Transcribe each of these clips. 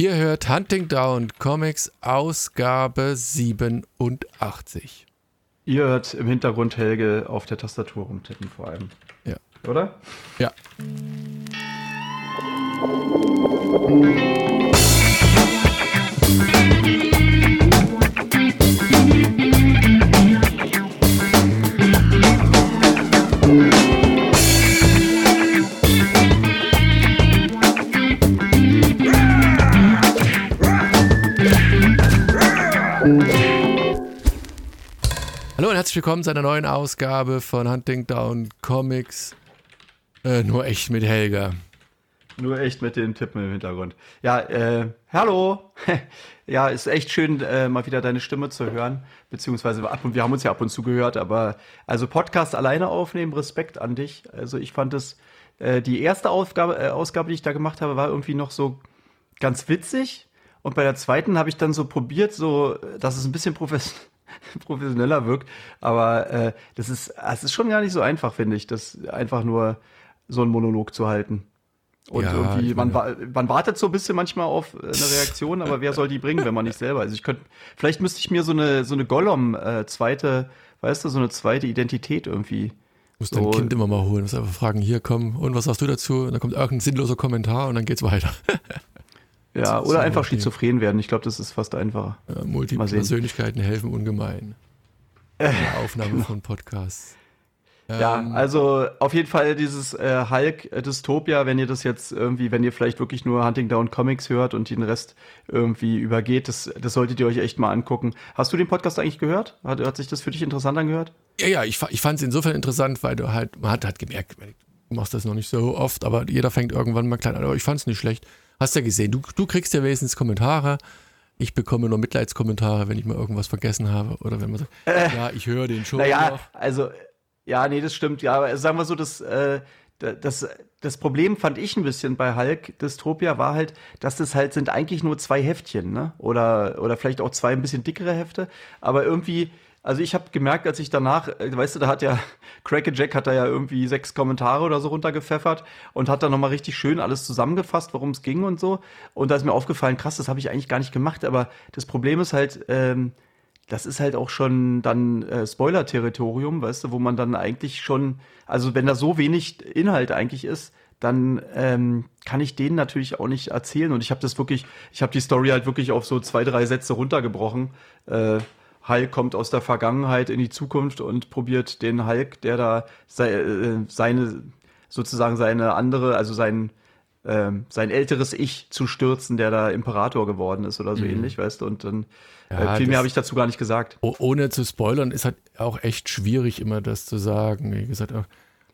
Ihr hört Hunting Down Comics Ausgabe 87. Ihr hört im Hintergrund Helge auf der Tastatur rumtippen vor allem. Ja. Oder? Ja. Willkommen zu einer neuen Ausgabe von Hunting Down Comics. Äh, nur echt mit Helga. Nur echt mit dem Tippen im Hintergrund. Ja, äh, hallo. ja, ist echt schön, äh, mal wieder deine Stimme zu hören. Beziehungsweise ab und wir haben uns ja ab und zu gehört, aber also Podcast alleine aufnehmen, Respekt an dich. Also ich fand es, äh, die erste Aufgabe, äh, Ausgabe, die ich da gemacht habe, war irgendwie noch so ganz witzig. Und bei der zweiten habe ich dann so probiert, so, dass es ein bisschen professionell professioneller wirkt. Aber äh, das ist, es ist schon gar nicht so einfach, finde ich, das einfach nur so einen Monolog zu halten. Und Ja, irgendwie, man, man wartet so ein bisschen manchmal auf äh, eine Reaktion, aber wer soll die bringen, wenn man nicht selber? Also ich könnte, vielleicht müsste ich mir so eine so eine Gollum äh, zweite, weißt du, so eine zweite Identität irgendwie. Muss dein So. Kind immer mal holen, muss einfach fragen, hier komm, und was sagst du dazu? Und dann kommt irgendein sinnloser Kommentar und dann geht's weiter. Ja, oder einfach okay. schizophren werden. Ich glaube, das ist fast einfacher. Ja, Multiple. Persönlichkeiten helfen ungemein. Der Aufnahme von Podcasts. Ja, Ähm, also auf jeden Fall dieses äh, Hulk äh, Dystopia, wenn ihr das jetzt irgendwie, wenn ihr vielleicht wirklich nur Hunting Down Comics hört und den Rest irgendwie übergeht, das, das solltet ihr euch echt mal angucken. Hast du den Podcast eigentlich gehört? Hat, hat sich das für dich interessant angehört? Ja, ja, ich, ich fand es insofern interessant, weil du halt, man hat halt gemerkt, du machst das noch nicht so oft, aber jeder fängt irgendwann mal klein an. Aber ich fand es nicht schlecht. Hast ja gesehen, du, du kriegst ja wenigstens Kommentare. Ich bekomme nur Mitleidskommentare, wenn ich mal irgendwas vergessen habe oder wenn man sagt, ja, ich höre den schon Naja, noch. also, ja, nee, das stimmt. Ja, aber sagen wir so, das, äh, da- das, das Problem fand ich ein bisschen bei Hulk Dystopia war halt, dass das halt sind eigentlich nur zwei Heftchen, ne? Oder, oder vielleicht auch zwei ein bisschen dickere Hefte. Aber irgendwie, also ich habe gemerkt, als ich danach, äh, weißt du, da hat ja Cracker Jack hat da ja irgendwie sechs Kommentare oder so runtergepfeffert und hat dann nochmal richtig schön alles zusammengefasst, worum es ging und so. Und da ist mir aufgefallen, krass, das habe ich eigentlich gar nicht gemacht. Aber das Problem ist halt, ähm, das ist halt auch schon dann äh, Spoiler-Territorium, weißt du, wo man dann eigentlich schon, also wenn da so wenig Inhalt eigentlich ist, dann ähm, kann ich denen natürlich auch nicht erzählen. Und ich habe das wirklich, ich habe die Story halt wirklich auf so zwei, drei Sätze runtergebrochen. Äh, Hulk kommt aus der Vergangenheit in die Zukunft und probiert den Hulk, der da sei, äh, seine, sozusagen seine andere, also sein, ähm, sein älteres Ich zu stürzen, der da Imperator geworden ist oder so ähnlich, weißt du, und dann Ja, äh, viel mehr habe ich dazu gar nicht gesagt. Oh, ohne zu spoilern, ist halt auch echt schwierig, immer das zu sagen. Wie gesagt, auch,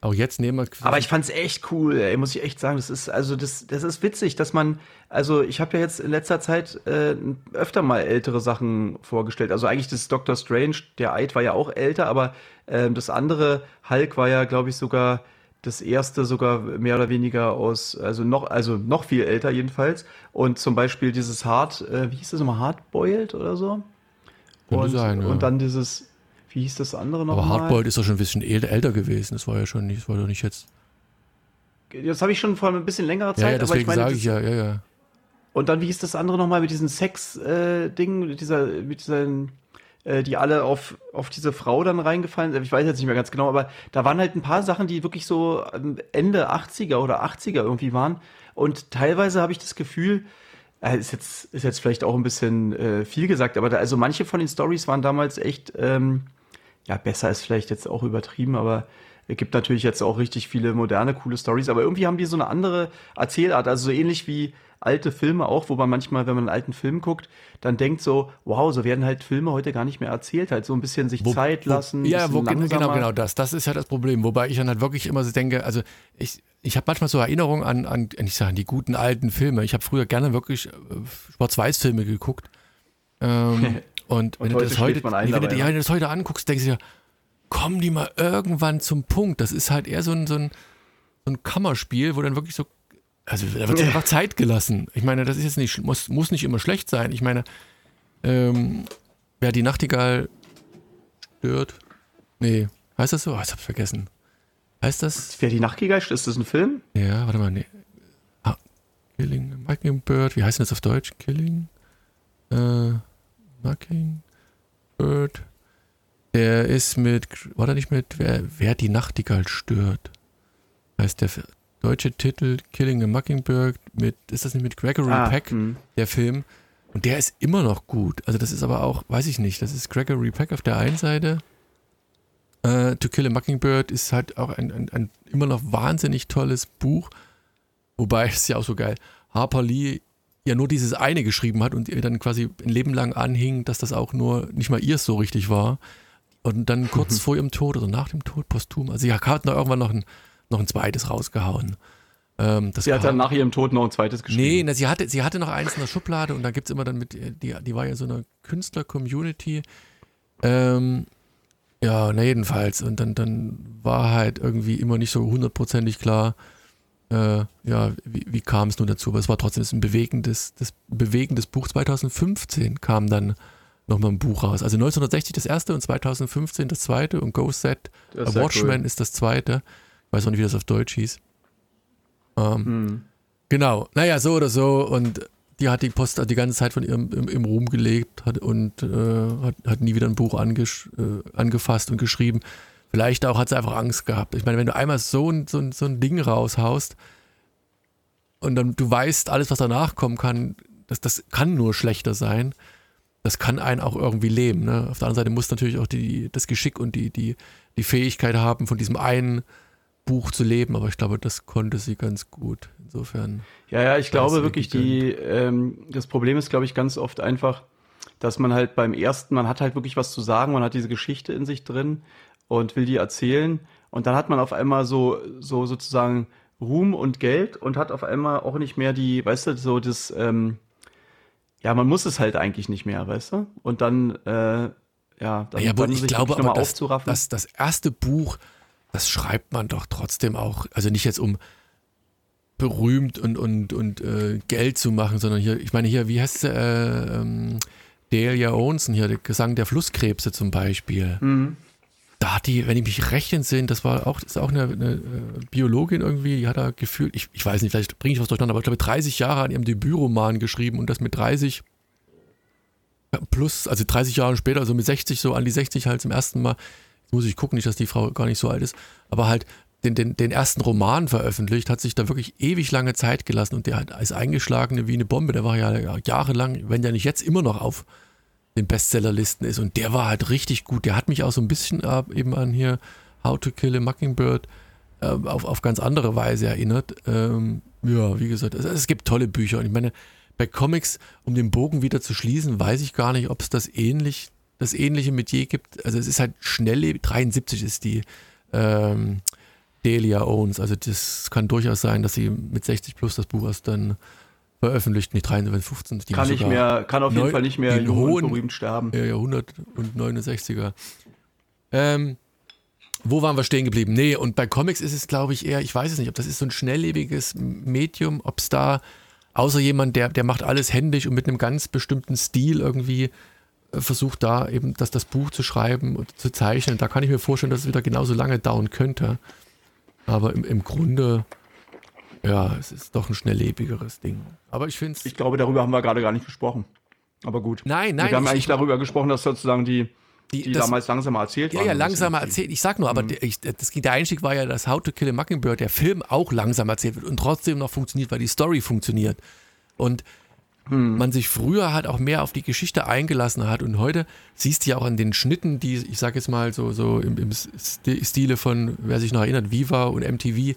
auch jetzt nehmen wir. Aber ich fand's echt cool, ey, muss ich echt sagen. Das ist also das, das ist witzig, dass man, also ich habe ja jetzt in letzter Zeit äh, öfter mal ältere Sachen vorgestellt. Also eigentlich das Doctor Strange, der Eid war ja auch älter, aber ähm, das andere Hulk war ja, glaube ich, sogar das erste sogar mehr oder weniger aus, also noch, also noch viel älter jedenfalls. Und zum Beispiel dieses Hard, äh, wie hieß das nochmal, Hardboiled oder so? Und, sein, ja. und dann dieses, wie hieß das andere nochmal? aber Hardboiled ist doch schon ein bisschen äl- älter gewesen. Das war ja schon nicht, das war doch nicht jetzt. Das habe ich schon vor ein bisschen längerer Zeit, Ja, ja, aber ich deswegen sage ich ja, ja, ja. Und dann, wie hieß das andere nochmal mit diesem Sex-Ding, mit dieser, mit diesen, äh, die alle auf, auf diese Frau dann reingefallen sind. Ich weiß jetzt nicht mehr ganz genau, aber da waren halt ein paar Sachen, die wirklich so ähm, Ende 80er oder 80er irgendwie waren. Und teilweise habe ich das Gefühl, äh, ist jetzt, ist jetzt vielleicht auch ein bisschen äh, viel gesagt, aber da, also manche von den Stories waren damals echt, ähm, ja, besser ist vielleicht jetzt auch übertrieben, aber es gibt natürlich jetzt auch richtig viele moderne, coole Stories, aber irgendwie haben die so eine andere Erzählart, also so ähnlich wie alte Filme auch, wo man manchmal, wenn man einen alten Film guckt, dann denkt so, wow, so werden halt Filme heute gar nicht mehr erzählt, halt so ein bisschen sich Wo- Zeit lassen. Wo, ja, bisschen wo, gen- genau, langsamer. genau das. Das ist ja das Problem. Wobei ich dann halt wirklich immer so denke, also ich, ich habe manchmal so Erinnerungen an, an, ich sage, die guten alten Filme. Ich habe früher gerne wirklich äh, Schwarz-Weiß-Filme geguckt. Ähm, und wenn Und du heute das heute, ein wenn, du, ja, ne? wenn du das heute anguckst, denkst du dir, kommen die mal irgendwann zum Punkt. Das ist halt eher so ein, so ein, so ein Kammerspiel, wo dann wirklich so, also da wird sich einfach Zeit gelassen. Ich meine, das ist jetzt nicht, muss, muss nicht immer schlecht sein. Ich meine, ähm, wer die Nachtigall stört, nee, heißt das so? Oh, ich hab's vergessen. Heißt das? Wer die Nachtgegeist, ist das ein Film? Ja, warte mal, nee. Ah, Killing Mockingbird. Wie heißt denn das auf Deutsch? Killing äh, Mockingbird. Der ist mit, war der nicht mit, wer, wer die Nachtigall stört? Heißt der deutsche Titel Killing a Mockingbird mit, ist das nicht mit Gregory ah, Peck, mh. Hm. der Film? Und der ist immer noch gut. Also das ist aber auch, weiß ich nicht, das ist Gregory Peck auf der einen Seite. Uh, to Kill a Mockingbird ist halt auch ein, ein, ein, immer noch wahnsinnig tolles Buch. Wobei, es ist ja auch so geil, Harper Lee ja nur dieses eine geschrieben hat und ihr dann quasi ein Leben lang anhing, dass das auch nur nicht mal ihr so richtig war. Und dann kurz mhm. vor ihrem Tod oder nach dem Tod, posthum, also sie hat noch irgendwann noch ein, noch ein zweites rausgehauen. Ähm, sie hat dann nach ihrem Tod noch ein zweites geschrieben. Nee, na, sie, hatte, sie hatte noch eins in der Schublade und da gibt es immer dann mit, die, die war ja so eine Künstler-Community. Ähm, ja, na jedenfalls. Und dann, dann war halt irgendwie immer nicht so hundertprozentig klar, äh, ja, wie, wie kam es nun dazu? Aber es war trotzdem ein bewegendes, das bewegendes Buch. 2015 kam dann nochmal ein Buch raus. Also 1960 das erste und 2015 das zweite und Ghost Set A Watchman cool. ist das zweite. Ich weiß auch nicht, wie das auf Deutsch hieß. Ähm, hm. Genau, naja, so oder so. Und die hat die Post die ganze Zeit von ihrem im, im Ruhm gelebt hat und äh, hat, hat, nie wieder ein Buch äh, angefasst und geschrieben. Vielleicht auch hat sie einfach Angst gehabt. Ich meine, wenn du einmal so ein, so ein, so ein Ding raushaust und dann du weißt, alles, was danach kommen kann, das, das kann nur schlechter sein. Das kann einen auch irgendwie leben. Ne? Auf der anderen Seite muss natürlich auch die, das Geschick und die, die, die Fähigkeit haben, von diesem einen Buch zu leben, aber ich glaube, das konnte sie ganz gut. Insofern. Ja, ja, ich glaube wirklich, die, ähm, das Problem ist, glaube ich, ganz oft einfach, dass man halt beim ersten, man hat halt wirklich was zu sagen, man hat diese Geschichte in sich drin und will die erzählen und dann hat man auf einmal so, so sozusagen Ruhm und Geld und hat auf einmal auch nicht mehr die, weißt du, so das, ähm, ja, man muss es halt eigentlich nicht mehr, weißt du? Und dann, äh, ja, dann, ja, aber ich glaube aber, das, das, das erste Buch, das schreibt man doch trotzdem auch, also nicht jetzt um berühmt und, und, und äh, Geld zu machen, sondern hier, ich meine hier, wie heißt sie, äh, ähm, Delia Owenson hier, der Gesang der Flusskrebse zum Beispiel. Mhm. Da hat die, wenn ich mich recht entsinne, das war auch, das ist auch eine, eine äh, Biologin irgendwie, die hat da gefühlt, ich, ich weiß nicht, vielleicht bringe ich was durcheinander, aber ich glaube 30 Jahre an ihrem Debütroman geschrieben und das mit 30 plus, also 30 Jahre später, also mit 60, so an die 60 halt zum ersten Mal, muss ich gucken, nicht, dass die Frau gar nicht so alt ist, aber halt den, den, den ersten Roman veröffentlicht, hat sich da wirklich ewig lange Zeit gelassen und der ist eingeschlagen wie eine Bombe. Der war ja jahrelang, wenn ja nicht jetzt immer noch auf den Bestsellerlisten ist und der war halt richtig gut. Der hat mich auch so ein bisschen äh, eben an hier How to Kill a Mockingbird äh, auf, auf ganz andere Weise erinnert. Ähm, ja, wie gesagt, es, es gibt tolle Bücher und ich meine, bei Comics, um den Bogen wieder zu schließen, weiß ich gar nicht, ob es das ähnlich das ähnliche Metier gibt. Also es ist halt schnell, 73 ist die ähm, Delia Owens. Also das kann durchaus sein, dass sie mit 60 plus das Buch erst dann veröffentlicht, nicht 73, 15. Die kann nicht mehr, kann auf jeden Fall nicht mehr in hohen, berühmt sterben. Ja, ja, 169er. Ähm, wo waren wir stehen geblieben? Nee, und bei Comics ist es, glaube ich, eher, ich weiß es nicht, ob das ist so ein schnelllebiges Medium, ob es da, außer jemand, der, der macht alles händisch und mit einem ganz bestimmten Stil irgendwie versucht da eben das, das Buch zu schreiben und zu zeichnen. Da kann ich mir vorstellen, dass es wieder genauso lange dauern könnte. Aber im, im Grunde, ja, es ist doch ein schnelllebigeres Ding. Aber ich finde Ich glaube, darüber haben wir gerade gar nicht gesprochen. Aber gut. Nein, nein. Wir haben eigentlich darüber gesprochen, dass sozusagen die, die, die das, damals langsamer erzählt ja, waren. Ja, langsamer erzählt. Ich sag nur, aber mhm. der, ich, das, der Einstieg war ja, dass How to Kill a Mockingbird, der Film auch langsam erzählt wird und trotzdem noch funktioniert, weil die Story funktioniert. Und hm. man sich früher halt auch mehr auf die Geschichte eingelassen hat und heute siehst du ja auch an den Schnitten, die, ich sag jetzt mal so, so im, im Stile von, wer sich noch erinnert, Viva und MTV,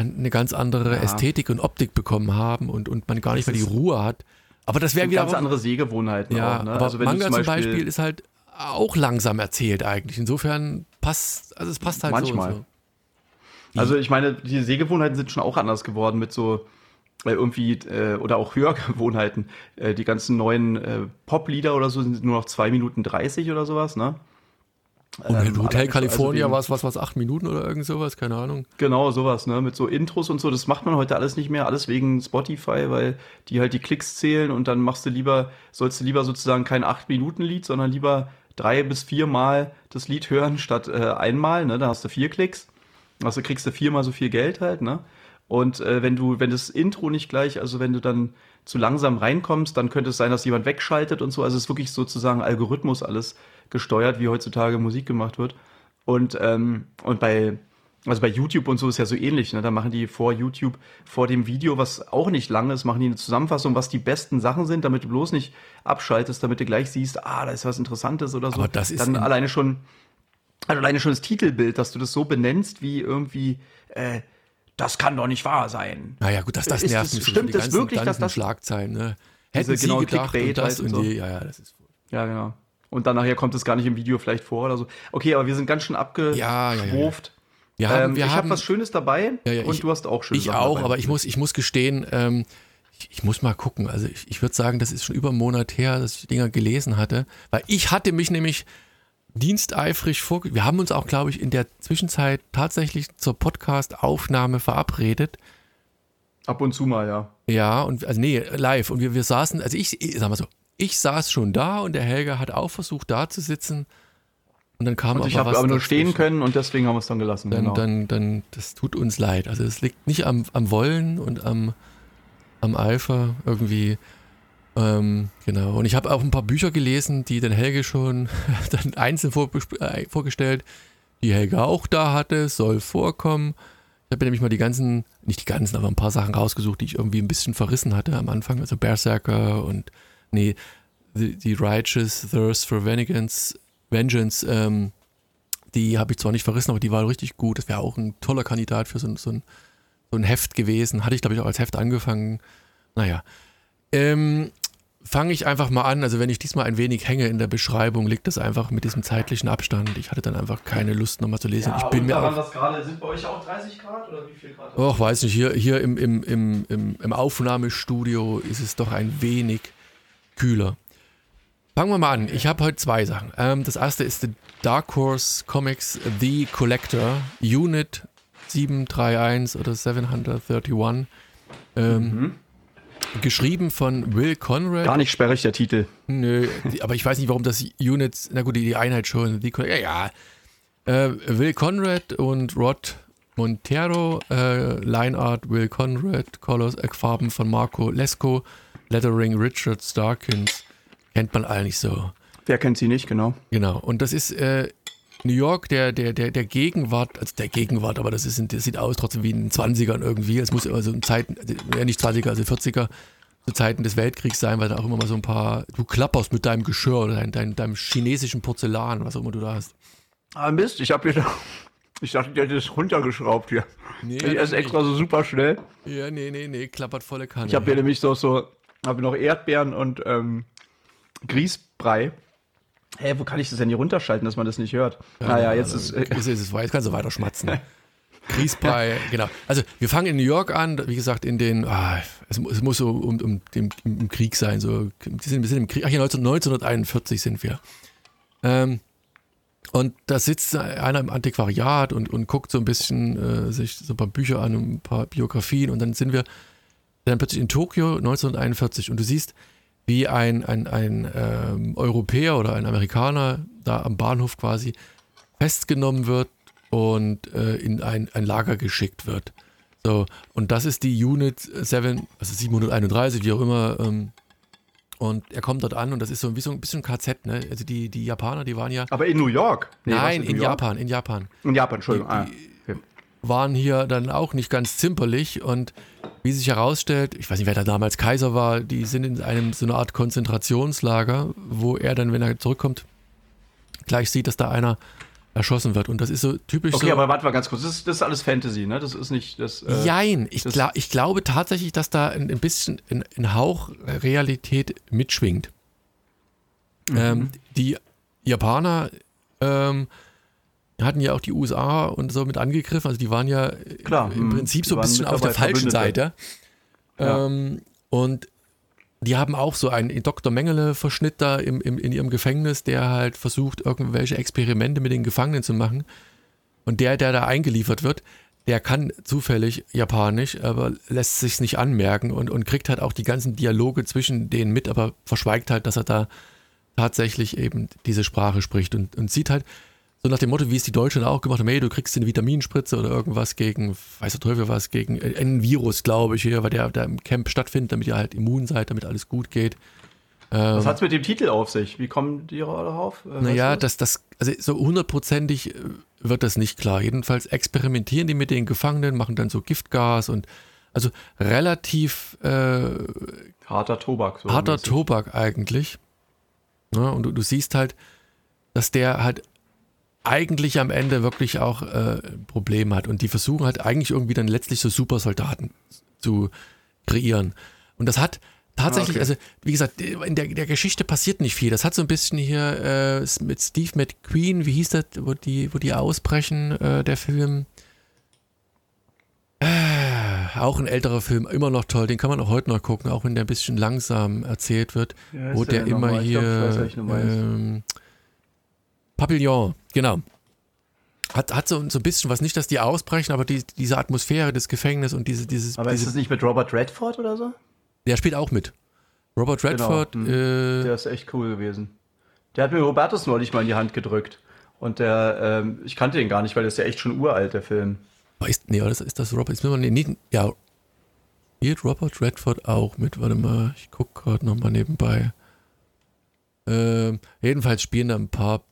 eine ganz andere ja. Ästhetik und Optik bekommen haben und, und man gar nicht mehr die Ruhe hat. Aber das wäre wieder. Ganz andere Sehgewohnheiten ja, auch, ne? Aber also Manga zum Beispiel, zum Beispiel, ist halt auch langsam erzählt eigentlich. Insofern passt, also es passt halt manchmal. so. so. Also ich meine, die Sehgewohnheiten sind schon auch anders geworden mit so äh, irgendwie äh, oder auch Hörgewohnheiten. Äh, die ganzen neuen äh, Pop-Lieder oder so sind nur noch 2 Minuten 30 oder sowas, ne? Und ähm, Hotel also California also war es was, was, acht Minuten oder irgend sowas, keine Ahnung. Genau, sowas, ne? Mit so Intros und so, das macht man heute alles nicht mehr, alles wegen Spotify, weil die halt die Klicks zählen und dann machst du lieber, sollst du lieber sozusagen kein acht Minuten Lied, sondern lieber drei bis viermal das Lied hören statt äh, einmal, ne? Da hast du vier Klicks. Also kriegst du viermal so viel Geld halt, ne? Und äh, wenn du, wenn das Intro nicht gleich, also wenn du dann zu langsam reinkommst, dann könnte es sein, dass jemand wegschaltet und so. Also es ist wirklich sozusagen Algorithmus alles gesteuert, wie heutzutage Musik gemacht wird. Und, ähm, und bei, also bei YouTube und so ist ja so ähnlich. Ne? Da machen die vor YouTube, vor dem Video, was auch nicht lang ist, machen die eine Zusammenfassung, was die besten Sachen sind, damit du bloß nicht abschaltest, damit du gleich siehst, ah, da ist was Interessantes oder so. Aber das ist Dann alleine schon, also alleine schon das Titelbild, dass du das so benennst, wie irgendwie, äh, das kann doch nicht wahr sein. Naja, gut, dass das Ist nervt das- stimmt die das wirklich, dass das- Schlagzeilen, ne? Diese Hätten sie genau gedacht Clickbait und das und so. die, ja, ja, das ist Ja, genau. Und dann nachher kommt es gar nicht im Video vielleicht vor oder so. Okay, aber wir sind ganz schön abgeschwuft. Ja, ja, ja. Wir haben, Ähm, wir ich habe was Schönes dabei Ja, ja, und ich- du hast auch schöne Ich Sachen auch, dabei. aber ich muss, ich muss gestehen, ähm, ich, ich muss mal gucken. Also ich, ich würde sagen, das ist schon über einen Monat her, dass ich die Dinger gelesen hatte. Weil ich hatte mich nämlich diensteifrig vor. Wir haben uns auch, glaube ich, in der Zwischenzeit tatsächlich zur Podcast-Aufnahme verabredet. Ab und zu mal, ja. Ja, und also nee, live. Und wir, wir saßen, also ich, ich sag mal so, ich saß schon da und der Helga hat auch versucht, da zu sitzen. Und dann kam Und ich habe aber nur dazwischen. stehen können und deswegen haben wir es dann gelassen. dann, genau. dann, dann, das tut uns leid. Also es liegt nicht am, am Wollen und am, am Eifer irgendwie. Ähm, genau. Und ich habe auch ein paar Bücher gelesen, die den Helge schon dann einzeln äh, vorgestellt, die Helge auch da hatte, soll vorkommen. Ich habe nämlich mal die ganzen, nicht die ganzen, aber ein paar Sachen rausgesucht, die ich irgendwie ein bisschen verrissen hatte am Anfang. Also Berserker und nee, The, the Righteous Thirst for Vengeance, Vengeance ähm, die habe ich zwar nicht verrissen, aber die war richtig gut. Das wäre auch ein toller Kandidat für so, so, ein, so ein Heft gewesen. Hatte ich, glaube ich, auch als Heft angefangen. Naja. Ähm, Fange ich einfach mal an. Also, wenn ich diesmal ein wenig hänge in der Beschreibung, liegt das einfach mit diesem zeitlichen Abstand. Ich hatte dann einfach keine Lust, nochmal zu lesen. ich bin mir auch. was gerade, sind bei euch auch 30 Grad oder wie viel Grad? Och, weiß nicht, hier, hier im, im, im, im, im Aufnahmestudio ist es doch ein wenig kühler. Fangen wir mal an. Ich habe heute zwei Sachen. Ähm, das erste ist The Dark Horse Comics The Collector Unit 731 oder 731. Ähm, Geschrieben von Will Conrad. Gar nicht sperrig, der Titel. Nö, aber ich weiß nicht, warum das Unit, na gut, die, Einheit schon, die, ja, ja. Äh, Will Conrad und Rod Montero, äh, Lineart Will Conrad, Colors, äh, Farben von Marco Lesko, Lettering Richard Starkins, kennt man eigentlich so. Wer kennt sie nicht, genau. Genau, und das ist äh, New York, der, der, der, der Gegenwart, also der Gegenwart, aber das, ist, das sieht aus trotzdem wie in den 20ern irgendwie. Es muss also in Zeiten, ja nicht 20er, also 40er, zu Zeiten des Weltkriegs sein, weil da auch immer mal so ein paar, du klapperst mit deinem Geschirr oder dein, dein, deinem chinesischen Porzellan, was auch immer du da hast. Ah, Mist, ich habe hier Ich dachte, der hätte das runtergeschraubt hier. Nee, ich esse extra so super schnell. Ja, nee, nee, nee, klappert volle Kanne. Ich habe hier nämlich so, so habe noch Erdbeeren und ähm, Grießbrei. Hä, wo kann ich das denn hier runterschalten, dass man das nicht hört? naja, jetzt ist. Äh, ist, ist es weiß, kannst du weiter schmatzen. Grießbrei, genau. Also wir fangen in New York an, wie gesagt, in den, ah, es, es muss so um, um den, im Krieg sein, so, wir sind, wir sind im Krieg, ach ja, 19, 1941 sind wir. Ähm, und da sitzt einer im Antiquariat und, und guckt so ein bisschen äh, sich so ein paar Bücher an, ein paar Biografien und dann sind wir dann plötzlich in Tokio 1941 und du siehst, wie ein, ein, ein ähm, Europäer oder ein Amerikaner da am Bahnhof quasi festgenommen wird und äh, in ein, ein Lager geschickt wird. So, und das ist die Unit 7, also 731, wie auch immer. Ähm, und er kommt dort an und das ist so wie so ein bisschen KZ, ne? Also die, die Japaner, die waren ja. aber in New York? Nee, nein, in New York? Japan, in Japan. In Japan, Entschuldigung. Ah, Die- okay. Waren hier dann auch nicht ganz zimperlich und wie sich herausstellt, ich weiß nicht, wer da damals Kaiser war, die sind in einem so eine Art Konzentrationslager, wo er dann, wenn er zurückkommt, gleich sieht, dass da einer erschossen wird. Und das ist so typisch Okay, so. aber warte mal ganz kurz. Das ist, das ist alles Fantasy, ne? Das ist nicht das. Äh, Jein, ich, das- gla ich glaube tatsächlich, dass da ein, ein bisschen ein, ein Hauch Realität mitschwingt. Mhm. Ähm, die Japaner ähm, hatten ja auch die USA und so mit angegriffen, also die waren ja Klar, im mhm. Prinzip so ein bisschen auf der falschen. Seite. Ja. Ähm, und die haben auch so einen Dr. Mengele-Verschnitt da im, im, in ihrem Gefängnis, der halt versucht, irgendwelche Experimente mit den Gefangenen zu machen. Und der, der da eingeliefert wird, der kann zufällig Japanisch, aber lässt sich's nicht anmerken und, und kriegt halt auch die ganzen Dialoge zwischen denen mit, aber verschweigt halt, dass er da tatsächlich eben diese Sprache spricht und, und sieht halt so nach dem Motto, wie es die Deutschen auch gemacht haben, hey, du kriegst eine Vitaminspritze oder irgendwas gegen, weiß der Teufel was, gegen einen Virus, glaube ich, hier, weil der, der im Camp stattfindet, damit ihr halt immun seid, damit alles gut geht. Was hat es mit dem Titel auf sich? Wie kommen die darauf? Äh, naja, das, das, also so hundertprozentig äh, wird das nicht klar. Jedenfalls experimentieren die mit den Gefangenen, machen dann so Giftgas und also relativ äh, harter Tobak. So harter Tobak eigentlich. Ja, und du, du, siehst halt, dass der halt eigentlich am Ende wirklich auch äh, Probleme hat. Und die versuchen halt eigentlich irgendwie dann letztlich so Supersoldaten zu kreieren. Und das hat Tatsächlich, okay. also wie gesagt, in der, der, Geschichte passiert nicht viel. Das hat so ein bisschen hier äh, mit Steve McQueen, wie hieß das, wo die, wo die ausbrechen, äh, der Film. Äh, auch ein älterer Film, immer noch toll, den kann man auch heute noch gucken, auch wenn der ein bisschen langsam erzählt wird, ja, wo der, der immer hier. Glaub, ähm, Papillon, genau. Hat, hat so, so ein bisschen was, nicht, dass die ausbrechen, aber die, diese Atmosphäre des Gefängnisses und diese, dieses. Aber diese, ist das nicht mit Robert Redford oder so? Der spielt auch mit. Robert genau. Redford. Genau. Äh, der ist echt cool gewesen. Der hat mir Robertus neulich mal in die Hand gedrückt. Und der, ähm, ich kannte ihn gar nicht, weil der ist ja echt schon uralt, der Film. Ist, nee, ist, ist das Robert? Ist mir mal, nee, ja. Spielt Robert Redford auch mit? Warte mal, ich gucke gerade nochmal nebenbei. Ähm, jedenfalls spielen da ein paar.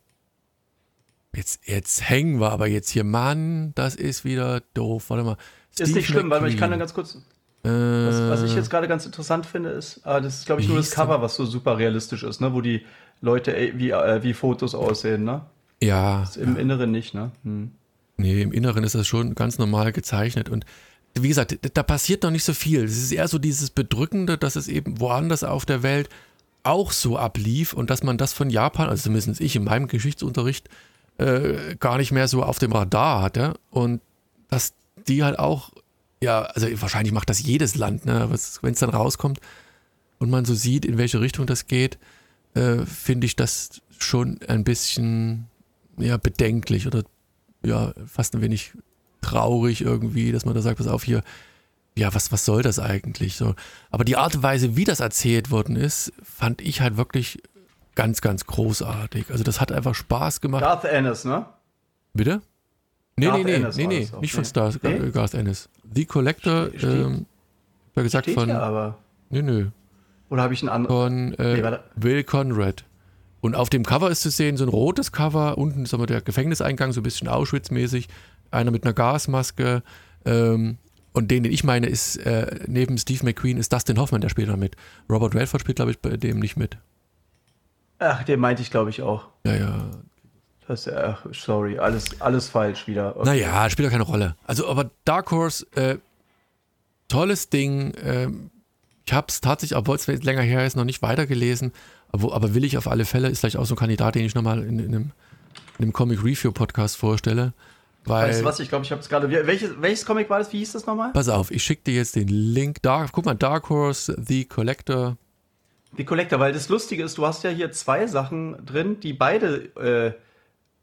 Jetzt, jetzt hängen wir aber jetzt hier. Mann, das ist wieder doof. Warte mal. Steve ist nicht schlimm, weil ich kann dann ganz kurz. Was, was, ich jetzt gerade ganz interessant finde, ist, ah, das ist, glaube ich, nur das Cover, was so super realistisch ist, ne? wo die Leute wie, äh, wie Fotos aussehen, ne? Ja. Im ja. Inneren nicht, ne? Hm. Nee, im Inneren ist das schon ganz normal gezeichnet. Und wie gesagt, da passiert noch nicht so viel. Es ist eher so dieses Bedrückende, dass es eben woanders auf der Welt auch so ablief und dass man das von Japan, also zumindest ich in meinem Geschichtsunterricht, äh, gar nicht mehr so auf dem Radar hatte. Und dass die halt auch ja, also wahrscheinlich macht das jedes Land, ne? wenn es dann rauskommt und man so sieht, in welche Richtung das geht, äh, finde ich das schon ein bisschen ja, bedenklich oder ja, fast ein wenig traurig irgendwie, dass man da sagt, pass auf hier, ja, was, was soll das eigentlich? So. Aber die Art und Weise, wie das erzählt worden ist, fand ich halt wirklich ganz, ganz großartig. Also das hat einfach Spaß gemacht. Darth Ennis, ne? Bitte? Nee, Garth nee, nee, nee, nee, nicht von Star, nee? Garth Ennis. The Collector, Ste ähm, ja gesagt Steht von. Ja, aber. Nö, nö. Oder habe ich einen anderen? Von äh, nee, Will Conrad. Und auf dem Cover ist zu sehen, so ein rotes Cover, unten ist aber der Gefängniseingang, so ein bisschen Auschwitz-mäßig, einer mit einer Gasmaske. Ähm, und den, den ich meine, ist äh, neben Steve McQueen ist Dustin Hoffman, der spielt da mit. Robert Redford spielt, glaube ich, bei dem nicht mit. Ach, den meinte ich, glaube ich, auch. Ja, ja. Das, ach, sorry, alles, alles falsch wieder. Okay. Naja, spielt ja keine Rolle. Also, aber Dark Horse, äh, tolles Ding. Äh, ich habe es tatsächlich, obwohl es länger her ist, noch nicht weitergelesen. Aber, aber, will ich auf alle Fälle, ist vielleicht auch so ein Kandidat, den ich nochmal in, in, einem, in einem Comic Review Podcast vorstelle. Weil, weißt du was, ich glaube, ich habe es gerade. Welches, welches Comic war das? Wie hieß das nochmal? Pass auf, ich schicke dir jetzt den Link. Dark, guck mal, Dark Horse, The Collector. The Collector, weil das Lustige ist, du hast ja hier zwei Sachen drin, die beide äh,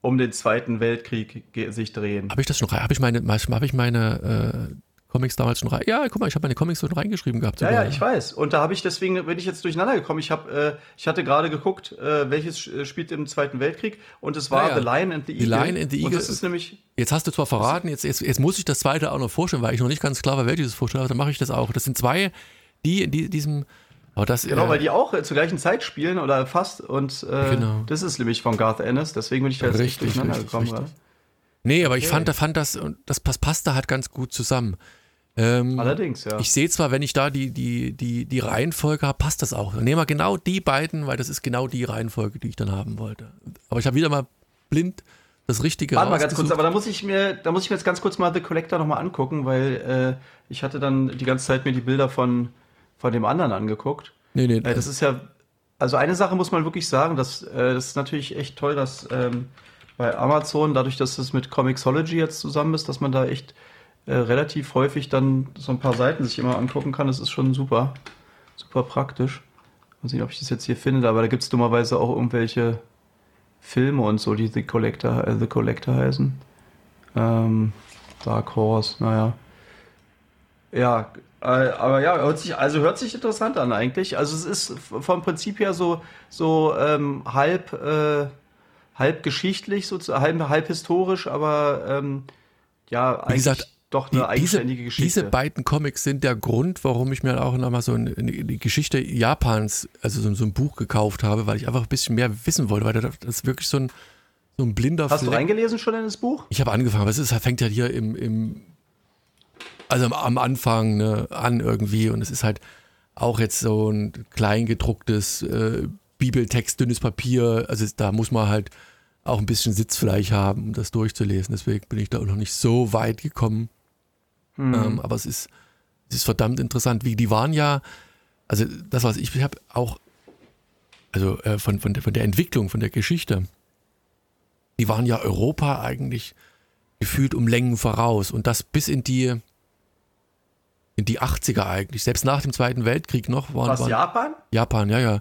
um den Zweiten Weltkrieg sich drehen. Habe ich das schon rein? Habe ich meine, habe ich meine äh, Comics damals schon rein? Ja, guck mal, ich habe meine Comics schon reingeschrieben gehabt. Sogar. Ja, ja, ich weiß. Und da habe ich deswegen bin ich jetzt durcheinander gekommen. Ich habe, äh, ich hatte gerade geguckt, äh, welches spielt im Zweiten Weltkrieg und es war ja, ja. The Lion and the Eagle. The Lion and the Eagle. Und das ist nämlich. Jetzt hast du zwar verraten, jetzt, jetzt, jetzt muss ich das zweite auch noch vorstellen, weil ich noch nicht ganz klar war, welches vorstelle, aber dann mache ich das auch. Das sind zwei, die in diesem aber das, genau, äh, weil die auch äh, zur gleichen Zeit spielen oder fast. Und äh, genau. das ist nämlich von Garth Ennis, deswegen bin ich da jetzt richtig, durcheinander richtig, gekommen. Richtig. Nee, aber okay. ich fand, fand das, das passt da halt ganz gut zusammen. Ähm, Allerdings, ja. Ich sehe zwar, wenn ich da die, die, die, die Reihenfolge habe, passt das auch. Dann nehmen wir genau die beiden, weil das ist genau die Reihenfolge, die ich dann haben wollte. Aber ich habe wieder mal blind das Richtige Warte mal ganz kurz, aber da muss ich mir, da muss ich mir jetzt ganz kurz mal The Collector nochmal angucken, weil äh, ich hatte dann die ganze Zeit mir die Bilder von von dem anderen angeguckt. Nee, nee. Äh, das ist ja, also eine Sache muss man wirklich sagen, dass, äh, das ist natürlich echt toll, dass ähm, bei Amazon, dadurch, dass es mit Comixology jetzt zusammen ist, dass man da echt äh, relativ häufig dann so ein paar Seiten sich immer angucken kann. Das ist schon super, super praktisch. Mal sehen, ob ich das jetzt hier finde, aber da gibt es dummerweise auch irgendwelche Filme und so, die The Collector, äh, The Collector heißen. Ähm, Dark Horse, naja. Ja, aber ja, hört sich, also hört sich interessant an eigentlich. Also es ist vom Prinzip her so, so ähm, halb, äh, halb geschichtlich, so halb, halb historisch, aber ähm, ja, eigentlich gesagt, doch eine die, eigenständige diese, Geschichte. Diese beiden Comics sind der Grund, warum ich mir auch nochmal so eine, die Geschichte Japans, also so, so, ein Buch gekauft habe, weil ich einfach ein bisschen mehr wissen wollte, weil das ist wirklich so ein, so ein blinder Hast Fleck. du reingelesen schon in das Buch? Ich habe angefangen, aber es ist, fängt ja hier im, im also am Anfang ne, an irgendwie und es ist halt auch jetzt so ein kleingedrucktes äh, Bibeltext, dünnes Papier, also da muss man halt auch ein bisschen Sitzfleisch haben, um das durchzulesen. Deswegen bin ich da auch noch nicht so weit gekommen. Mhm. Ähm, aber es ist, es ist verdammt interessant. Wie die waren ja, also das, was ich, ich habe auch, also äh, von, von, der, von der Entwicklung, von der Geschichte, die waren ja Europa eigentlich gefühlt um Längen voraus und das bis in die in die 80er eigentlich, selbst nach dem Zweiten Weltkrieg noch waren. Was, Japan? Japan, ja, ja.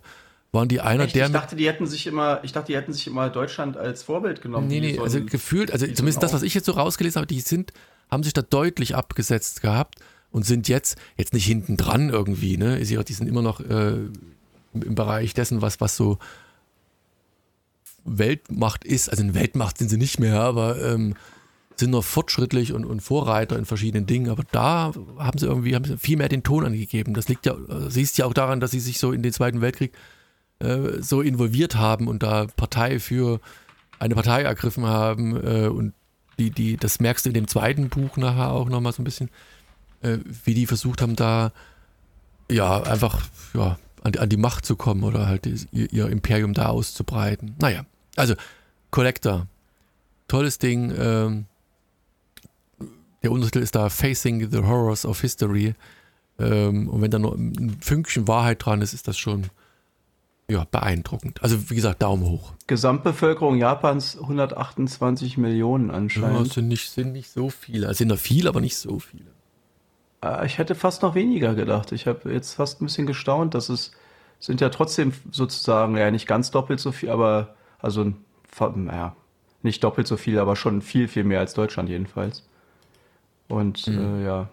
Waren die einer Echt? der. Ich dachte, die hätten sich immer, ich dachte, die hätten sich immer Deutschland als Vorbild genommen. Nee, nee, so also gefühlt, also zumindest das, was ich jetzt so rausgelesen habe, die sind, haben sich da deutlich abgesetzt gehabt und sind jetzt, jetzt nicht hinten dran irgendwie, ne? Die sind immer noch äh, im Bereich dessen, was, was so Weltmacht ist. Also in Weltmacht sind sie nicht mehr, aber ähm, sind noch fortschrittlich und, und Vorreiter in verschiedenen Dingen. Aber da haben sie irgendwie haben sie viel mehr den Ton angegeben. Das liegt ja, äh, siehst ja auch daran, dass sie sich so in den Zweiten Weltkrieg äh, so involviert haben und da Partei für eine Partei ergriffen haben äh, und die, die, das merkst du in dem zweiten Buch nachher auch nochmal so ein bisschen, äh, wie die versucht haben, da ja einfach ja, an, die, an die Macht zu kommen oder halt ihr, ihr Imperium da auszubreiten. Naja, also Collector, tolles Ding. Ähm, der Untertitel ist da Facing the Horrors of History. Ähm, und wenn da noch ein Fünkchen Wahrheit dran ist, ist das schon ja, beeindruckend. Also wie gesagt, Daumen hoch. Gesamtbevölkerung Japans 128 Millionen anscheinend. Ja, sind nicht, sind nicht so viele. Also sind da viele, aber nicht so viele. Äh, ich hätte fast noch weniger gedacht. Ich habe jetzt fast ein bisschen gestaunt, dass es sind ja trotzdem sozusagen, ja nicht ganz doppelt so viel, aber also naja, nicht doppelt so viel, aber schon viel, viel mehr als Deutschland jedenfalls. Und mhm. äh, ja,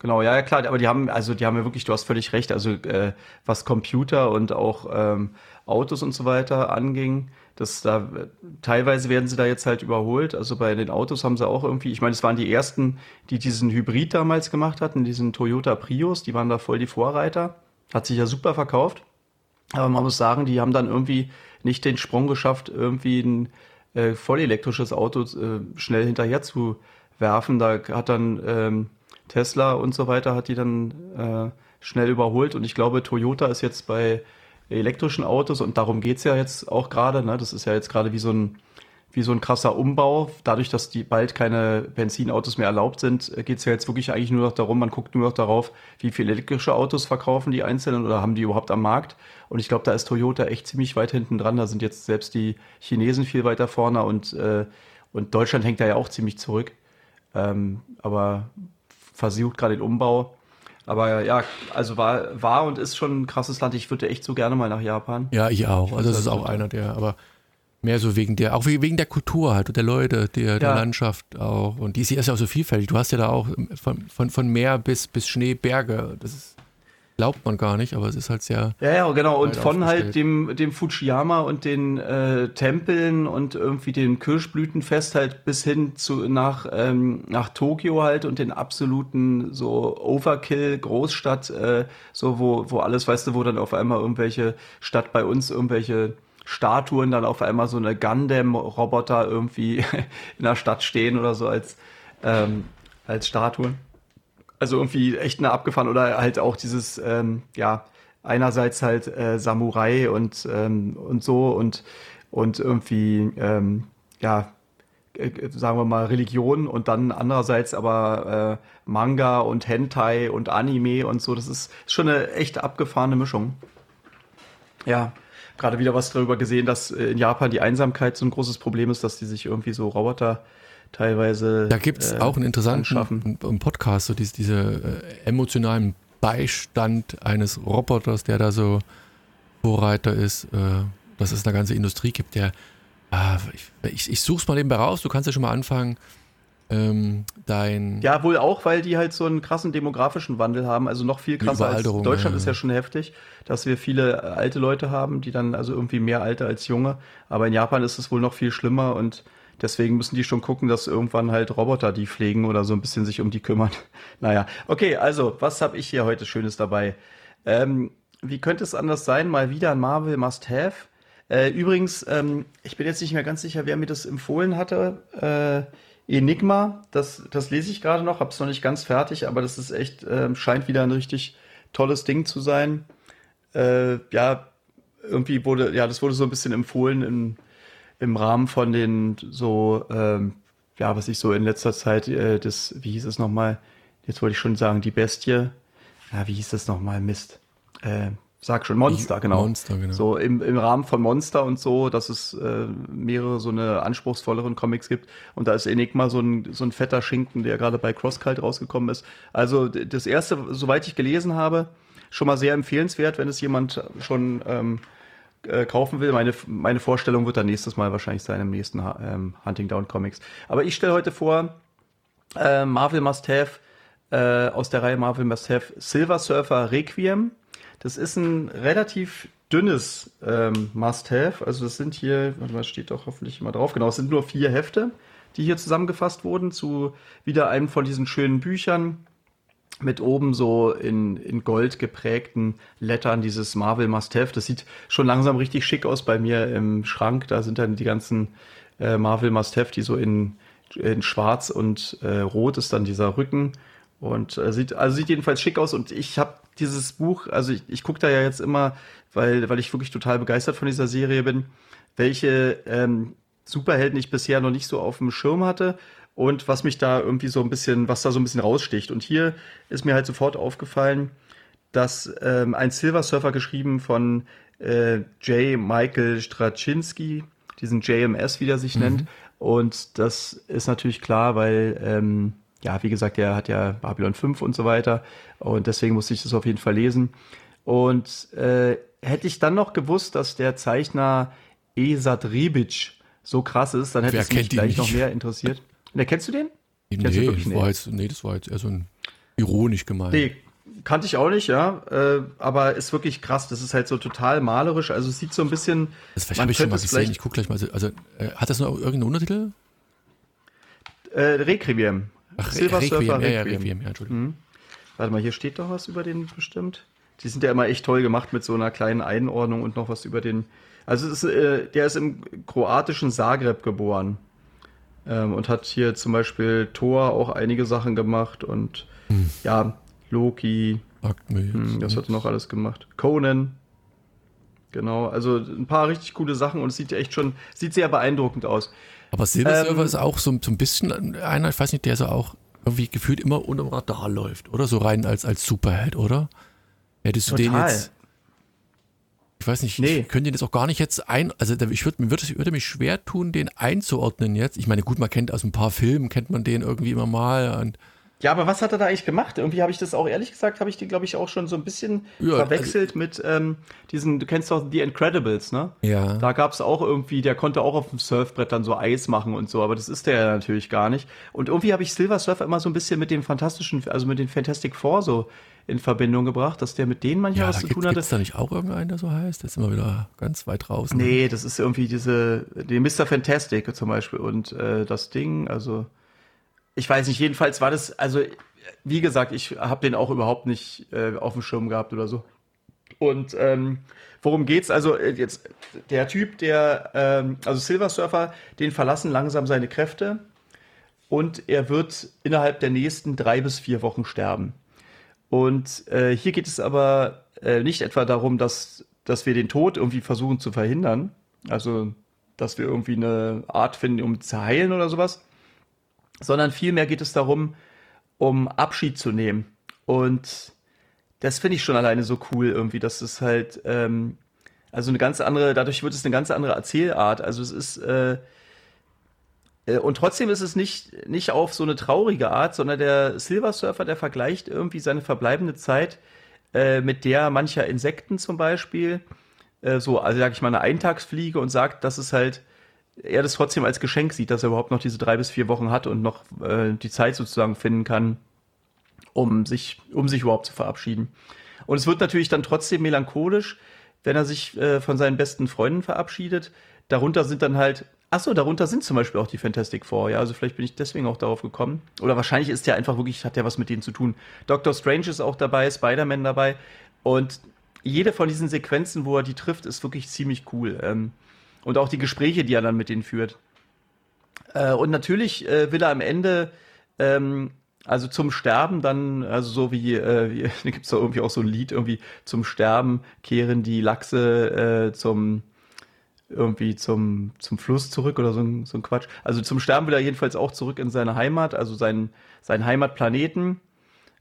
Genau, ja, ja, klar, aber die haben, also die haben ja wirklich, du hast völlig recht, also äh, was Computer und auch ähm, Autos und so weiter anging, das da teilweise werden sie da jetzt halt überholt. Also bei den Autos haben sie auch irgendwie, ich meine, es waren die ersten, die diesen Hybrid damals gemacht hatten, diesen Toyota Prius, die waren da voll die Vorreiter. Hat sich ja super verkauft. Aber man muss sagen, die haben dann irgendwie nicht den Sprung geschafft, irgendwie ein äh, vollelektrisches Auto äh, schnell hinterher zu werfen. Da hat dann ähm, Tesla und so weiter hat die dann äh, schnell überholt. Und ich glaube, Toyota ist jetzt bei elektrischen Autos und darum geht's ja jetzt auch gerade. Ne? Das ist ja jetzt gerade wie so ein wie so ein krasser Umbau. Dadurch, dass die bald keine Benzinautos mehr erlaubt sind, äh, geht's ja jetzt wirklich eigentlich nur noch darum, man guckt nur noch darauf, wie viele elektrische Autos verkaufen die Einzelnen oder haben die überhaupt am Markt. Und ich glaube, da ist Toyota echt ziemlich weit hinten dran. Da sind jetzt selbst die Chinesen viel weiter vorne und, äh, und Deutschland hängt da ja auch ziemlich zurück. Ähm, aber versucht gerade den Umbau. Aber ja, also war, war und ist schon ein krasses Land. Ich würde echt so gerne mal nach Japan. Ja, ich auch. Also das ist auch einer der, aber mehr so wegen der, auch wegen der Kultur halt und der Leute, der, der ja. Landschaft auch. Und die ist ja auch so vielfältig. Du hast ja da auch von, von, von Meer bis, bis Schnee, Berge. Das ist glaubt man gar nicht, aber es ist halt sehr. Ja, ja, genau. Und von halt dem, dem Fujiyama und den äh, Tempeln und irgendwie dem Kirschblütenfest halt bis hin zu nach, ähm, nach Tokio halt und den absoluten so Overkill Großstadt, äh, so wo, wo alles, weißt du, wo dann auf einmal irgendwelche Stadt bei uns irgendwelche Statuen dann auf einmal so eine Gundam-Roboter irgendwie in der Stadt stehen oder so als, ähm, als Statuen. Also irgendwie echt eine abgefahren oder halt auch dieses, ähm, ja, einerseits halt äh, Samurai und, ähm, und so und, und irgendwie, ähm, ja, äh, sagen wir mal Religion und dann andererseits aber äh, Manga und Hentai und Anime und so. Das ist schon eine echt abgefahrene Mischung. Ja, gerade wieder was darüber gesehen, dass äh, in Japan die Einsamkeit so ein großes Problem ist, dass die sich irgendwie so Roboter teilweise. Da gibt es äh, auch einen interessanten Podcast, so diese, diese äh, emotionalen Beistand eines Roboters, der da so Vorreiter ist, äh, dass es eine ganze Industrie gibt, der, ah, ich, ich, ich suche es mal eben raus, du kannst ja schon mal anfangen. ähm, dein. Ja, wohl auch, weil die halt so einen krassen demografischen Wandel haben, also noch viel krasser als Deutschland ja. ist ja schon heftig, dass wir viele alte Leute haben, die dann also irgendwie mehr alte als junge. Aber in Japan ist es wohl noch viel schlimmer und deswegen müssen die schon gucken, dass irgendwann halt Roboter die pflegen oder so ein bisschen sich um die kümmern. naja, okay, also was habe ich hier heute Schönes dabei? Ähm, wie könnte es anders sein? Mal wieder ein Marvel Must Have. Äh, übrigens, ähm, ich bin jetzt nicht mehr ganz sicher, wer mir das empfohlen hatte. Äh, Enigma, das, das lese ich gerade noch, habe es noch nicht ganz fertig, aber das ist echt, äh, scheint wieder ein richtig tolles Ding zu sein. Äh, ja, irgendwie wurde, ja, das wurde so ein bisschen empfohlen im, im Rahmen von den so, ähm, ja, was ich so in letzter Zeit, äh, das, wie hieß es nochmal? Jetzt wollte ich schon sagen, die Bestie. Ja, wie hieß das nochmal? Mist. Äh, Sag schon, Monster, genau. Monster, genau. So im, im Rahmen von Monster und so, dass es äh, mehrere so eine anspruchsvolleren Comics gibt. Und da ist Enigma so ein, so ein fetter Schinken, der gerade bei Crosscult rausgekommen ist. Also das erste, soweit ich gelesen habe, schon mal sehr empfehlenswert, wenn es jemand schon ähm, äh, kaufen will. Meine, meine Vorstellung wird dann nächstes Mal wahrscheinlich sein im nächsten ähm, Hunting Down Comics. Aber ich stelle heute vor, äh, Marvel Must Have äh, aus der Reihe Marvel Must Have Silver Surfer Requiem das ist ein relativ dünnes ähm, Must-Have. Also das sind hier, warte mal, steht doch hoffentlich immer drauf. Genau, es sind nur vier Hefte, die hier zusammengefasst wurden zu wieder einem von diesen schönen Büchern mit oben so in, in Gold geprägten Lettern dieses Marvel Must-Have. Das sieht schon langsam richtig schick aus bei mir im Schrank. Da sind dann die ganzen äh, Marvel Must-Have, die so in, in schwarz und äh, rot ist dann dieser Rücken. Und äh, sieht, also sieht jedenfalls schick aus. Und ich habe dieses Buch, also ich, ich gucke da ja jetzt immer, weil, weil ich wirklich total begeistert von dieser Serie bin, welche ähm, Superhelden ich bisher noch nicht so auf dem Schirm hatte und was mich da irgendwie so ein bisschen, was da so ein bisschen raussticht. Und hier ist mir halt sofort aufgefallen, dass ähm, ein Silver Surfer geschrieben von äh, J. Michael Straczynski, diesen JMS, wie er sich mhm. nennt. Und das ist natürlich klar, weil ähm, ja, wie gesagt, der hat ja Babylon 5 und so weiter. Und deswegen musste ich das auf jeden Fall lesen. Und äh, hätte ich dann noch gewusst, dass der Zeichner Esad Ribic so krass ist, dann hätte Wer es mich gleich nicht? noch mehr interessiert. Ne, kennst du den? Nee, du das war jetzt, nee, das war jetzt eher so ein ironisch gemeint. Nee, kannte ich auch nicht, ja. Äh, aber ist wirklich krass. Das ist halt so total malerisch. Also es sieht so ein bisschen. Das habe ich schon mal gesehen. Ich gucke gleich mal. Also, äh, hat das noch irgendeinen Untertitel? Äh, Requiem. Ach, Silver Requiem, Surfer Requiem. Ja, ja, Requiem, ja, Entschuldigung. Mhm. Warte mal, hier steht doch was über den bestimmt. Die sind ja immer echt toll gemacht mit so einer kleinen Einordnung und noch was über den. Also ist, äh, der ist im kroatischen Zagreb geboren ähm, und hat hier zum Beispiel Thor auch einige Sachen gemacht und hm. ja, Loki. Hm, das hat er noch alles gemacht. Conan. Genau, also ein paar richtig coole Sachen und es sieht echt schon, sieht sehr beeindruckend aus. Aber Silver Surfer ähm, ist auch so, so ein bisschen einer, ich weiß nicht, der so auch irgendwie gefühlt immer unter dem Radar läuft, oder? So rein als, als Superheld, oder? Hättest du total. den jetzt. Ich weiß nicht, nee. ich könnte den jetzt auch gar nicht jetzt ein, also ich würde mir würde, würde mich schwer tun, den einzuordnen jetzt. Ich meine, gut, man kennt aus ein paar Filmen, kennt man den irgendwie immer mal und ja, aber was hat er da eigentlich gemacht? Irgendwie habe ich das auch, ehrlich gesagt, habe ich die, glaube ich, auch schon so ein bisschen ja, verwechselt also, mit ähm, diesen, du kennst doch The Incredibles, ne? Ja. Da gab es auch irgendwie, der konnte auch auf dem Surfbrett dann so Eis machen und so, aber das ist der ja natürlich gar nicht. Und irgendwie habe ich Silver Surfer immer so ein bisschen mit dem fantastischen, also mit den Fantastic Four so in Verbindung gebracht, dass der mit denen manchmal ja, was zu tun hatte. Ist da nicht auch irgendeinen, der so heißt? Der ist immer wieder ganz weit draußen. Nee, das ist irgendwie diese, die Mr. Fantastic zum Beispiel und äh, das Ding, also ich weiß nicht, jedenfalls war das, also wie gesagt, ich habe den auch überhaupt nicht äh, auf dem Schirm gehabt oder so. Und ähm, worum geht's? Also äh, jetzt der Typ, der, ähm, also Silver Surfer, den verlassen langsam seine Kräfte und er wird innerhalb der nächsten drei bis vier Wochen sterben. Und äh, hier geht es aber äh, nicht etwa darum, dass, dass wir den Tod irgendwie versuchen zu verhindern, also dass wir irgendwie eine Art finden, um zu heilen oder sowas, sondern vielmehr geht es darum, um Abschied zu nehmen. Und das finde ich schon alleine so cool irgendwie, dass es halt, ähm, also eine ganz andere, dadurch wird es eine ganz andere Erzählart. Also es ist, äh, und trotzdem ist es nicht, nicht auf so eine traurige Art, sondern der Silver Surfer, der vergleicht irgendwie seine verbleibende Zeit äh, mit der mancher Insekten zum Beispiel. Äh, so, also sag ich mal, eine Eintagsfliege und sagt, dass es halt er das trotzdem als Geschenk sieht, dass er überhaupt noch diese drei bis vier Wochen hat und noch äh, die Zeit sozusagen finden kann, um sich, um sich überhaupt zu verabschieden. Und es wird natürlich dann trotzdem melancholisch, wenn er sich äh, von seinen besten Freunden verabschiedet. Darunter sind dann halt, ach so, darunter sind zum Beispiel auch die Fantastic Four, ja, also vielleicht bin ich deswegen auch darauf gekommen. Oder wahrscheinlich ist der einfach wirklich, hat der was mit denen zu tun. Doctor Strange ist auch dabei, Spider-Man dabei. Und jede von diesen Sequenzen, wo er die trifft, ist wirklich ziemlich cool. Ähm, und auch die Gespräche, die er dann mit denen führt. Äh, und natürlich äh, will er am Ende ähm, also zum Sterben dann, also so wie, äh, gibt es da irgendwie auch so ein Lied, irgendwie zum Sterben kehren die Lachse äh, zum irgendwie zum, zum Fluss zurück oder so ein, so ein Quatsch. Also zum Sterben will er jedenfalls auch zurück in seine Heimat, also seinen, seinen Heimatplaneten,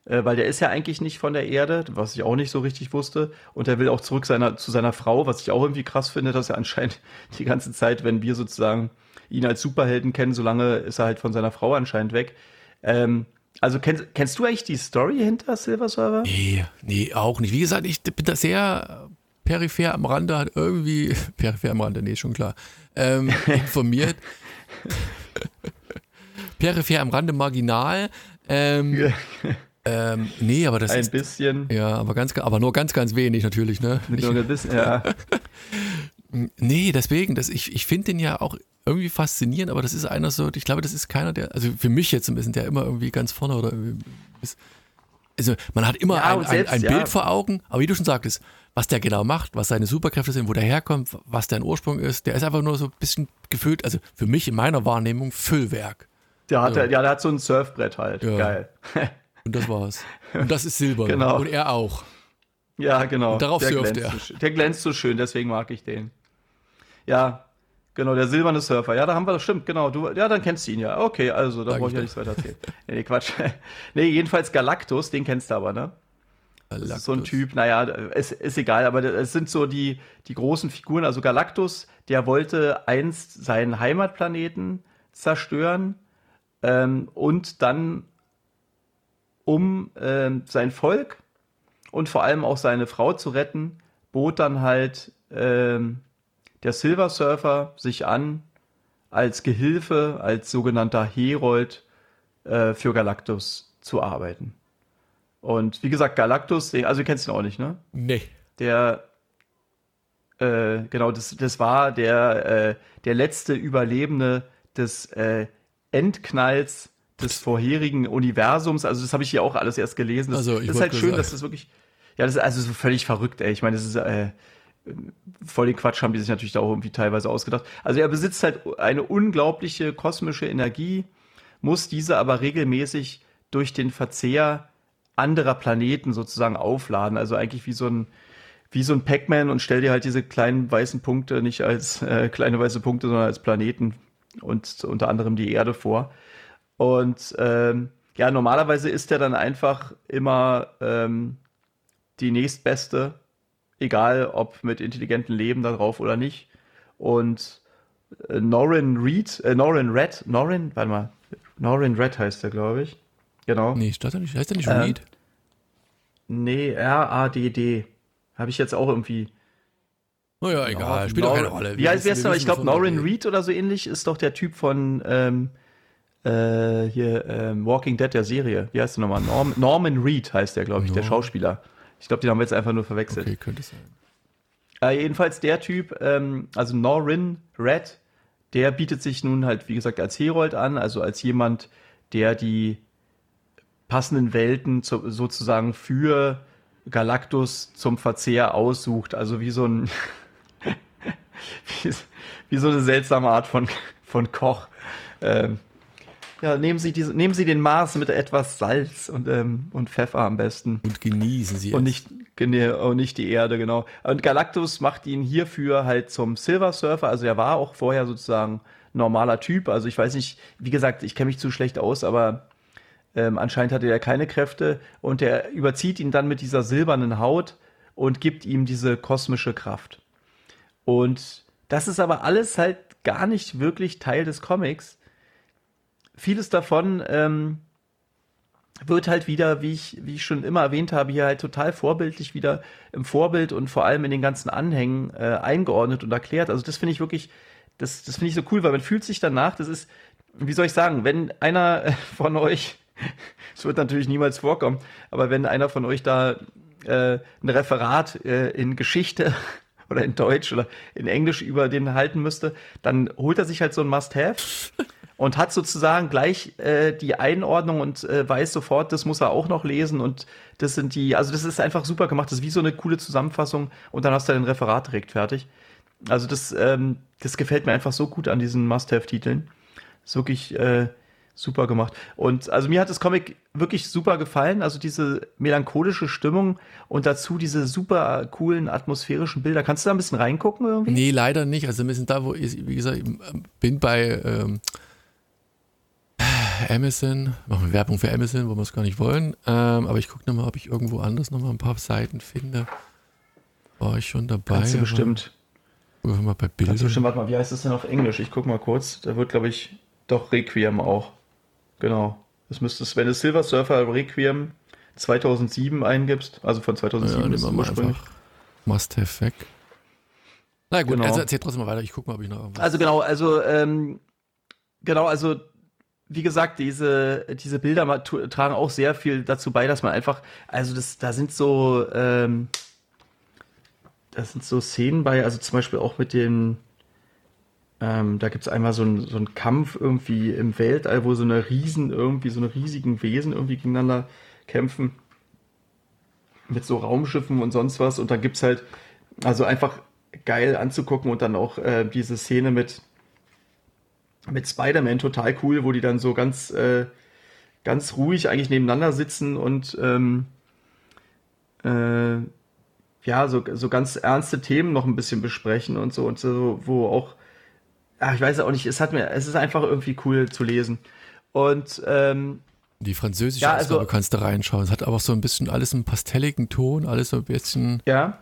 äh, weil der ist ja eigentlich nicht von der Erde, was ich auch nicht so richtig wusste. Und er will auch zurück seiner, zu seiner Frau, was ich auch irgendwie krass finde, dass er anscheinend die ganze Zeit, wenn wir sozusagen ihn als Superhelden kennen, solange ist er halt von seiner Frau anscheinend weg. Ähm, also kennst, kennst du eigentlich die Story hinter Silver Server? Nee, nee, auch nicht. Wie gesagt, ich bin da sehr peripher am Rande, hat irgendwie, peripher am Rande, nee, schon klar, ähm, informiert. peripher am Rande marginal. Ähm, ähm, nee, aber das Ein ist. bisschen. Ja, aber ganz, aber nur ganz, ganz wenig natürlich, ne? Nur ein bisschen, ja. Nee, deswegen, das, ich, ich finde den ja auch irgendwie faszinierend, aber das ist einer so, ich glaube, das ist keiner, der, also für mich jetzt ein bisschen, der immer irgendwie ganz vorne oder irgendwie ist. Also man hat immer Ja, ein, selbst, ein, ein ja. Bild vor Augen, aber wie du schon sagtest, was der genau macht, was seine Superkräfte sind, wo der herkommt, was dein Ursprung ist, der ist einfach nur so ein bisschen gefüllt, also für mich in meiner Wahrnehmung Füllwerk. Der hat, Ja. ja, der hat so ein Surfbrett halt. Ja. Geil. Und das war's. Und das ist Silber. Genau. Und er auch. Ja, genau. Und darauf der surft glänzt er. Der glänzt so schön, deswegen mag ich den. Ja, genau, der silberne Surfer. Ja, da haben wir das, stimmt, genau. Du, ja, dann kennst du ihn ja. Okay, also, da brauche ich ja nichts weiter erzählen. nee, nee, Quatsch. nee, jedenfalls Galactus, den kennst du aber, ne? Ist so ein Galactus. Typ, naja, es ist egal, aber es sind so die, die großen Figuren. Also Galactus, der wollte einst seinen Heimatplaneten zerstören ähm, und dann, um ähm, sein Volk und vor allem auch seine Frau zu retten, bot dann halt ähm, der Silver Surfer sich an als Gehilfe, als sogenannter Herold äh, für Galactus zu arbeiten. Und wie gesagt, Galactus, also du kennst ihn auch nicht, ne? Nee. Der, äh, genau, das, das war der, äh, der letzte Überlebende des äh, Endknalls des vorherigen Universums. Also das habe ich hier auch alles erst gelesen. Das, Also, ich das ist halt schön, sagen. dass das wirklich, ja, das ist also so völlig verrückt, ey. Ich meine, das ist äh, voll den Quatsch haben die sich natürlich da auch irgendwie teilweise ausgedacht. Also er besitzt halt eine unglaubliche kosmische Energie, muss diese aber regelmäßig durch den Verzehr anderer Planeten sozusagen aufladen. Also eigentlich wie so ein wie so ein Pac-Man und stell dir halt diese kleinen weißen Punkte nicht als äh, kleine weiße Punkte, sondern als Planeten und unter anderem die Erde vor. Und ähm, ja, normalerweise ist er dann einfach immer ähm, die nächstbeste, egal ob mit intelligentem Leben da drauf oder nicht. Und äh, Norrin Reed, äh, Norrin Red, Norrin, warte mal, Norrin Red heißt er, glaube ich. Genau. Nee, steht da nicht, heißt der nicht Äh, Reed? Nee, R-A-D-D. Habe ich jetzt auch irgendwie. Naja, egal, Nor- spielt doch keine Rolle. Wie heißt wissen- noch? Ich glaube, Norrin. Reed oder so ähnlich ist doch der Typ von ähm, äh, hier ähm, Walking Dead der Serie. Wie heißt der nochmal? Norm, Norman Reed heißt der, glaube ich, der Norm- Schauspieler. Ich glaube, den haben wir jetzt einfach nur verwechselt. Okay, könnte sein. Äh, jedenfalls der Typ, ähm, also Norrin Red, der bietet sich nun halt, wie gesagt, als Herold an, also als jemand, der die passenden Welten zu, sozusagen für Galactus zum Verzehr aussucht. Also wie so ein, wie, wie so eine seltsame Art von, von Koch. Ähm, ja, nehmen Sie, diese, nehmen Sie den Mars mit etwas Salz und, ähm, und Pfeffer am besten. Und genießen sie Und es. nicht, genau, und nicht die Erde, genau. Und Galactus macht ihn hierfür halt zum Silver Surfer. Also er war auch vorher sozusagen normaler Typ. Also ich weiß nicht, wie gesagt, ich kenne mich zu schlecht aus, aber ähm, anscheinend hatte er keine Kräfte. Und er überzieht ihn dann mit dieser silbernen Haut und gibt ihm diese kosmische Kraft. Und das ist aber alles halt gar nicht wirklich Teil des Comics. Vieles davon ähm, wird halt wieder, wie ich, wie ich schon immer erwähnt habe, hier halt total vorbildlich wieder im Vorbild und vor allem in den ganzen Anhängen äh, eingeordnet und erklärt. Also das finde ich wirklich das, das finde ich so cool, weil man fühlt sich danach, das ist, wie soll ich sagen, wenn einer von euch, es wird natürlich niemals vorkommen, aber wenn einer von euch da äh, ein Referat äh, in Geschichte oder in Deutsch oder in Englisch über den halten müsste, dann holt er sich halt so ein Must-Have und hat sozusagen gleich äh, die Einordnung und äh, weiß sofort, das muss er auch noch lesen und das sind die, also das ist einfach super gemacht, das ist wie so eine coole Zusammenfassung und dann hast du dein Referat direkt fertig. Also das, ähm, das gefällt mir einfach so gut an diesen Must-Have-Titeln. Ist wirklich äh, super gemacht. Und also mir hat das Comic wirklich super gefallen. Also diese melancholische Stimmung und dazu diese super coolen atmosphärischen Bilder. Kannst du da ein bisschen reingucken irgendwie? Nee, leider nicht. Also wir sind da, wo ich, wie gesagt, ich bin bei ähm, Amazon, machen wir Werbung für Amazon, wo wir es gar nicht wollen. Ähm, aber ich gucke nochmal, ob ich irgendwo anders nochmal ein paar Seiten finde. War ich schon dabei? Kannst du bestimmt. Mal bei Bildern. Kannst du bestimmt, warte mal, wie heißt das denn auf Englisch? Ich guck mal kurz. Da wird, glaube ich, doch Requiem auch. Genau. Das müsste es, wenn du Silver Surfer Requiem 2007 eingibst, also von 2007 ja, ist nehmen wir mal ursprünglich. einfach Must-Have weg. Na gut, Genau. also erzähl trotzdem mal weiter. Ich gucke mal, ob ich noch irgendwas. Also genau, also ähm, genau, also wie gesagt, diese, diese Bilder tragen auch sehr viel dazu bei, dass man einfach, also das, da sind so, ähm, da sind so Szenen bei, also zum Beispiel auch mit den, ähm, da gibt's einmal so einen so Kampf irgendwie im Weltall, wo so eine Riesen, irgendwie so eine riesigen Wesen irgendwie gegeneinander kämpfen. Mit so Raumschiffen und sonst was. Und dann gibt's halt, also einfach geil anzugucken und dann auch äh, diese Szene mit, mit Spider-Man total cool, wo die dann so ganz, äh, ganz ruhig eigentlich nebeneinander sitzen und ähm, äh, ja, so, so ganz ernste Themen noch ein bisschen besprechen und so und so, wo auch, ach, ich weiß auch nicht, es hat mir, es ist einfach irgendwie cool zu lesen. Und ähm, Die französische Ja, also- Ausgabe kannst du reinschauen. Es hat aber so ein bisschen alles einen pastelligen Ton, alles so ein bisschen ja,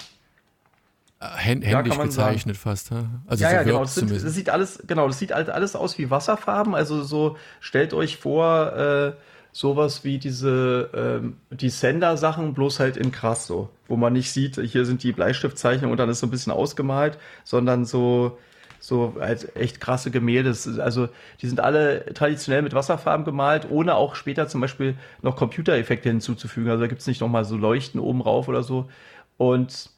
äh, hän Ja, händisch man gezeichnet fast. Ja? Also ja, so ja, genau. Das, sind, das sieht alles, genau, das sieht halt alles aus wie Wasserfarben. Also so stellt euch vor, äh, sowas wie diese ähm, die Sender-Sachen, bloß halt in krass so, wo man nicht sieht, hier sind die Bleistiftzeichnungen und dann ist so ein bisschen ausgemalt, sondern so so halt echt krasse Gemälde. Also die sind alle traditionell mit Wasserfarben gemalt, ohne auch später zum Beispiel noch Computereffekte hinzuzufügen. Also da gibt's nicht nochmal so Leuchten oben rauf oder so. Und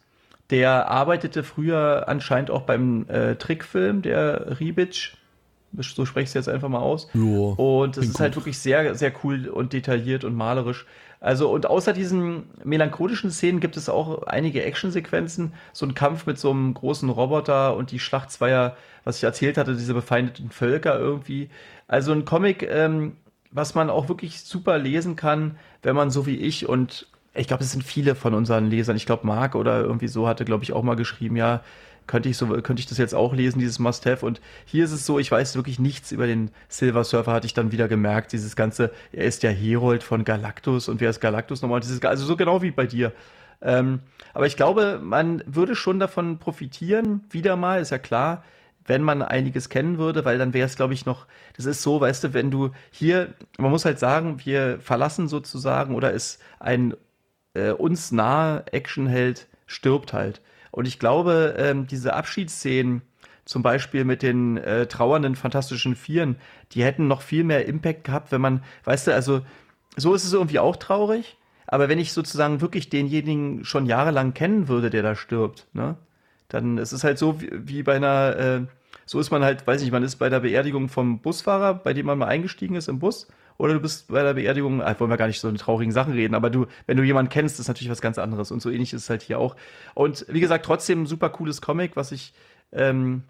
der arbeitete früher anscheinend auch beim äh, Trickfilm, der Ribic. So spreche ich es jetzt einfach mal aus. Jo, Und es ist halt gut. wirklich sehr, sehr cool und detailliert und malerisch. Also, und außer diesen melancholischen Szenen gibt es auch einige Actionsequenzen. So ein Kampf mit so einem großen Roboter und die Schlacht zweier, was ich erzählt hatte, diese befeindeten Völker irgendwie. Also ein Comic, ähm, was man auch wirklich super lesen kann, wenn man so wie ich und ich glaube, es sind viele von unseren Lesern. Ich glaube, Marc oder irgendwie so hatte, glaube ich, auch mal geschrieben, ja, könnte ich so, könnte ich das jetzt auch lesen, dieses Must-Have. Und hier ist es so, ich weiß wirklich nichts über den Silver Surfer, hatte ich dann wieder gemerkt. Dieses ganze, er ist der Herold von Galactus und wer ist Galactus nochmal? Dieses, also so genau wie bei dir. Ähm, aber ich glaube, man würde schon davon profitieren, wieder mal, ist ja klar, wenn man einiges kennen würde, weil dann wäre es, glaube ich, noch, das ist so, weißt du, wenn du hier, man muss halt sagen, wir verlassen sozusagen oder ist ein äh, uns nahe Actionheld stirbt halt. Und ich glaube, ähm, diese Abschiedsszenen, zum Beispiel mit den äh, trauernden Fantastischen Vieren, die hätten noch viel mehr Impact gehabt, wenn man, weißt du, also so ist es irgendwie auch traurig, aber wenn ich sozusagen wirklich denjenigen schon jahrelang kennen würde, der da stirbt, ne, dann ist es halt so wie, wie bei einer, äh, so ist man halt, weiß nicht, man ist bei der Beerdigung vom Busfahrer, bei dem man mal eingestiegen ist im Bus, oder du bist bei der Beerdigung, ah, wollen wir gar nicht so in traurigen Sachen reden, aber du, wenn du jemanden kennst, ist natürlich was ganz anderes und so ähnlich ist es halt hier auch. Und wie gesagt, trotzdem ein super cooles Comic, was ich, ähm,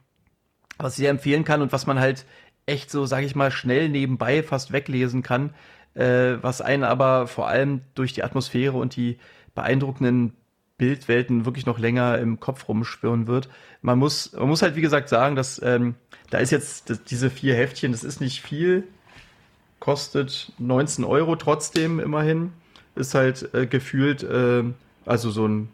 was ich sehr empfehlen kann und was man halt echt so, sage ich mal, schnell nebenbei fast weglesen kann, äh, was einen aber vor allem durch die Atmosphäre und die beeindruckenden Bildwelten wirklich noch länger im Kopf rumschwirren wird. Man muss, man muss halt wie gesagt sagen, dass ähm, da ist jetzt das, diese vier Heftchen, das ist nicht viel, kostet 19 Euro trotzdem immerhin, ist halt äh, gefühlt, äh, also so ein,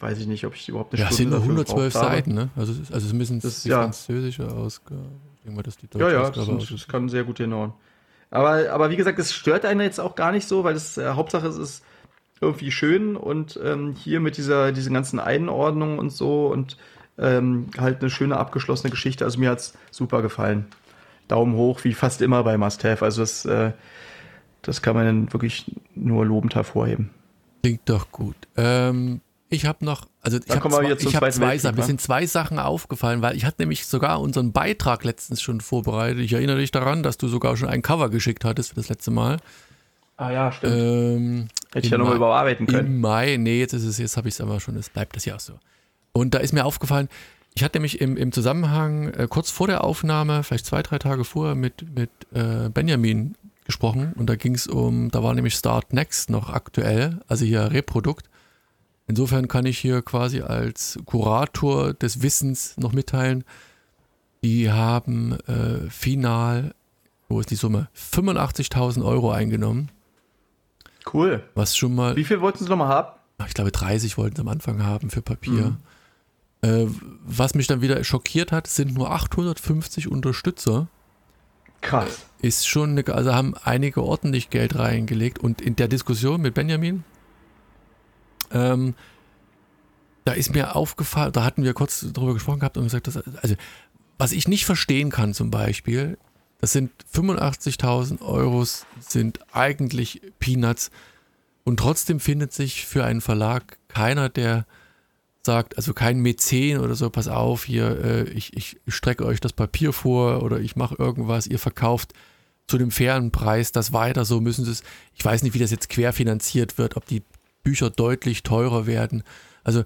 weiß ich nicht, ob ich überhaupt eine Ja, es sind nur dafür 112 gebraucht habe. Seiten, ne? Also, es ist- also es müssen Das- die ja. französische Ausgabe. Ich denke mal, dass die deutsche Ja, ja, das, sind, das kann sehr gut hinhauen. Aber, aber wie gesagt, es stört einen jetzt auch gar nicht so, weil das äh, Hauptsache es ist irgendwie schön und ähm, hier mit dieser, diesen ganzen Einordnungen und so und ähm, halt eine schöne abgeschlossene Geschichte. Also mir hat's super gefallen. Daumen hoch, wie fast immer bei Must Have. Also das, äh, das kann man dann wirklich nur lobend hervorheben. Klingt doch gut. Ähm, ich habe noch, also ich habe zwei, ich hab zwei Sachen. Mir sind zwei Sachen aufgefallen, weil ich hatte nämlich sogar unseren Beitrag letztens schon vorbereitet. Ich erinnere dich daran, dass du sogar schon ein Cover geschickt hattest für das letzte Mal. Ah ja, stimmt. Ähm, Hätte ich ja nochmal überarbeiten können. Im Mai, nee, jetzt ist es, jetzt habe ich es aber schon, es bleibt das ja auch so. Und da ist mir aufgefallen, ich hatte nämlich im, im Zusammenhang äh, kurz vor der Aufnahme, vielleicht zwei, drei Tage vorher, mit, mit äh, Benjamin gesprochen und da ging es um, da war nämlich Start Next noch aktuell, also hier Reprodukt. Insofern kann ich hier quasi als Kurator des Wissens noch mitteilen, die haben äh, final, wo ist die Summe, 85.000 Euro eingenommen. Cool. Was schon mal. Wie viel wollten sie nochmal haben? Ich glaube, 30 wollten sie am Anfang haben für Papier. Mhm. Äh, was mich dann wieder schockiert hat, sind nur 850 Unterstützer. Krass. Ist schon, eine, also haben einige ordentlich Geld reingelegt und in der Diskussion mit Benjamin, ähm, da ist mir aufgefallen, da hatten wir kurz drüber gesprochen gehabt und gesagt, dass, also was ich nicht verstehen kann zum Beispiel, das sind 85.000 Euro, sind eigentlich Peanuts und trotzdem findet sich für einen Verlag keiner, der sagt, also kein Mäzen oder so, pass auf, hier, äh, ich, ich strecke euch das Papier vor oder ich mache irgendwas, ihr verkauft zu dem fairen Preis das weiter, so müssen sie es, ich weiß nicht, wie das jetzt querfinanziert wird, ob die Bücher deutlich teurer werden. Also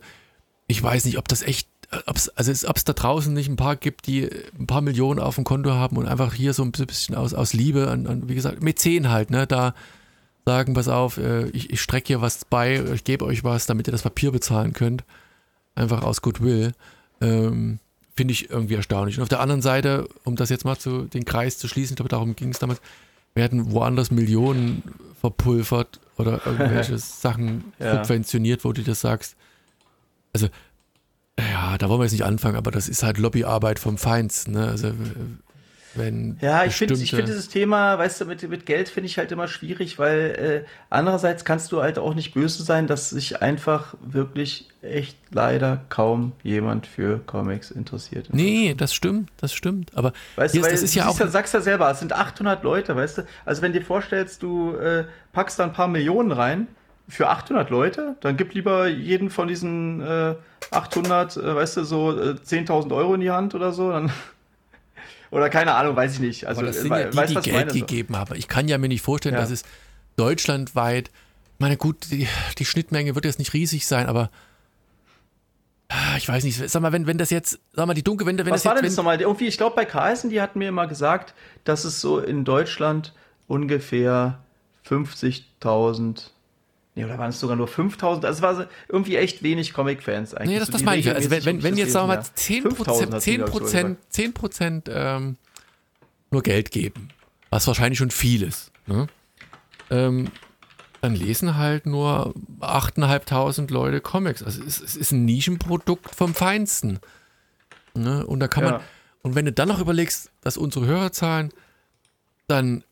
ich weiß nicht, ob das echt, ob's, also ob es da draußen nicht ein paar gibt, die ein paar Millionen auf dem Konto haben und einfach hier so ein bisschen aus, aus Liebe an, an wie gesagt, Mäzen halt, ne, da sagen, pass auf, äh, ich, ich strecke hier was bei, ich gebe euch was, damit ihr das Papier bezahlen könnt einfach aus Goodwill, ähm, finde ich irgendwie erstaunlich. Und auf der anderen Seite, um das jetzt mal zu den Kreis zu schließen, ich glaube, darum ging es damals, werden woanders Millionen verpulvert oder irgendwelche Sachen ja. subventioniert, wo du das sagst. Also, ja, da wollen wir jetzt nicht anfangen, aber das ist halt Lobbyarbeit vom Feinsten. Ne? Also, wenn ja, ich finde ich finde dieses Thema, weißt du, mit, mit Geld finde ich halt immer schwierig, weil äh, andererseits kannst du halt auch nicht böse sein, dass sich einfach wirklich echt leider kaum jemand für Comics interessiert. Nee, das stimmt, das stimmt. Aber weißt du, weil, das ist ja auch. Ja, sagst ja selber, es sind 800 Leute, weißt du. Also wenn dir vorstellst, du äh, packst da ein paar Millionen rein für 800 Leute, dann gib lieber jeden von diesen äh, 800, äh, weißt du, so äh, 10.000 Euro in die Hand oder so, dann oder keine Ahnung, weiß ich nicht. Also, Aber das sind ja die, weiß, die Geld gegeben haben. Ich kann ja mir nicht vorstellen, ja. dass es deutschlandweit, meine gut, die, die Schnittmenge wird jetzt nicht riesig sein, aber ah, ich weiß nicht, sag mal, wenn, wenn das jetzt, sag mal, die Dunkel, wenn, wenn Was das war jetzt, denn das nochmal? Irgendwie, ich glaube, bei Carlsen, die hatten mir immer gesagt, dass es so in Deutschland ungefähr 50.000 Nee, oder waren es sogar nur 5000? Also es war irgendwie echt wenig Comic-Fans eigentlich. Nee, das, das meine ich. Also wenn, wenn, wenn jetzt, sagen wir mal, 10%, 10 Prozent, 10 Prozent ähm, nur Geld geben, was wahrscheinlich schon viel ist, ne? ähm, dann lesen halt nur 8.500 Leute Comics. Also es, es, ist ein Nischenprodukt vom Feinsten. Ne? Und da kann ja. man, und wenn du dann noch überlegst, dass unsere Hörerzahlen dann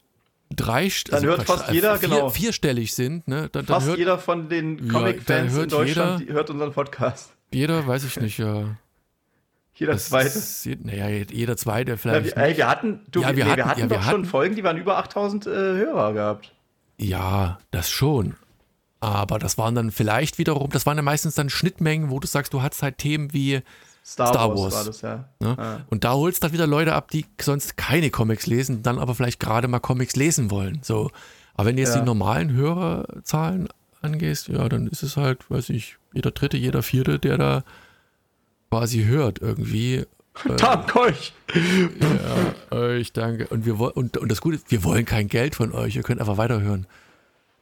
drei, dann also hört fast jeder vier, genau vierstellig sind, ne? Dann, dann fast hört, jeder von den Comic-Fans ja, in Deutschland jeder, hört unseren Podcast. Jeder, weiß ich nicht, ja. Jeder das zweite. Ist, naja, jeder zweite vielleicht. Ja, ey, wir hatten, du, ja, wir nee, hatten, wir hatten ja, doch wir schon hatten, Folgen, die waren über 8000 äh, Hörer gehabt. Ja, das schon. Aber das waren dann vielleicht wiederum, das waren ja meistens dann Schnittmengen, wo du sagst, du hattest halt Themen wie Star, Star Wars, Wars. war das, ja. Ne? ja. Und da holst du dann wieder Leute ab, die sonst keine Comics lesen, dann aber vielleicht gerade mal Comics lesen wollen. So. Aber wenn du jetzt ja. die normalen Hörerzahlen angehst, ja, dann ist es halt, weiß ich, jeder Dritte, jeder Vierte, der da quasi hört irgendwie. Äh, Dank euch! Ja, euch danke. Und, wir, und, und das Gute, wir wollen kein Geld von euch, ihr könnt einfach weiterhören.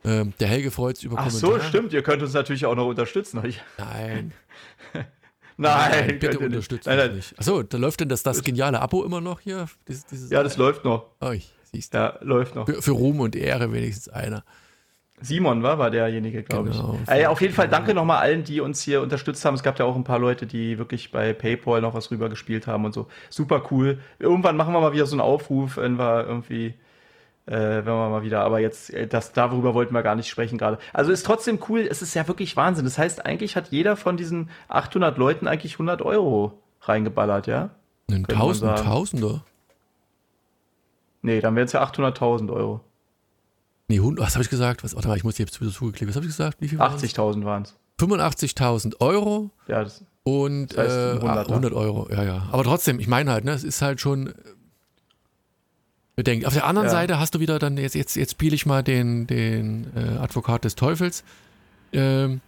Ähm, der Helge freut sich über Ach Kommentare. Ach so, stimmt, ihr könnt uns natürlich auch noch unterstützen. Nein. Nein, nein bitte unterstützt nein, nein. nicht. Achso, da läuft denn das, das geniale Abo immer noch hier? Dieses, dieses ja, das läuft noch. Oh, ich, siehst du. Ja, läuft noch. Für, für, Ruhm und Ehre wenigstens einer. Simon war, war derjenige, glaube genau, ich. Äh, auf jeden Fall danke nochmal allen, die uns hier unterstützt haben. Es gab ja auch ein paar Leute, die wirklich bei PayPal noch was rübergespielt haben und so. Super cool. Irgendwann machen wir mal wieder so einen Aufruf, wenn wir irgendwie äh, wenn wir mal wieder, aber jetzt, äh, das, darüber wollten wir gar nicht sprechen gerade. Also ist trotzdem cool, es ist ja wirklich Wahnsinn. Das heißt, eigentlich hat jeder von diesen 800 Leuten eigentlich 100 Euro reingeballert, ja? Ein Tausend. Tausender? Nee, dann wären es ja 800.000 Euro. Nee, 100, was habe ich gesagt? Was, warte mal, ich muss jetzt wieder zugeklickt. Was habe ich gesagt? Wie viel waren's? 80.000 waren es. 85.000 Euro Ja, das, und Das heißt, äh, ein Hunderter. 100 Euro. Ja, ja. Aber trotzdem, ich meine halt, ne, es ist halt schon bedenkt. Auf der anderen Ja. Seite hast du wieder dann, jetzt, jetzt, jetzt spiele ich mal den, den äh, Advokat des Teufels. Ähm,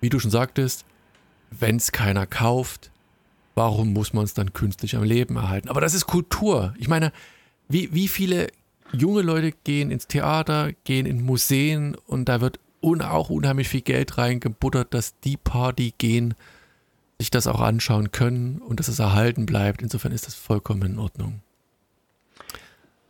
wie du schon sagtest, wenn es keiner kauft, warum muss man es dann künstlich am Leben erhalten? Aber das ist Kultur. Ich meine, wie, wie viele junge Leute gehen ins Theater, gehen in Museen und da wird un auch unheimlich viel Geld reingebuttert, dass die Party gehen, sich das auch anschauen können und dass es erhalten bleibt. Insofern ist das vollkommen in Ordnung.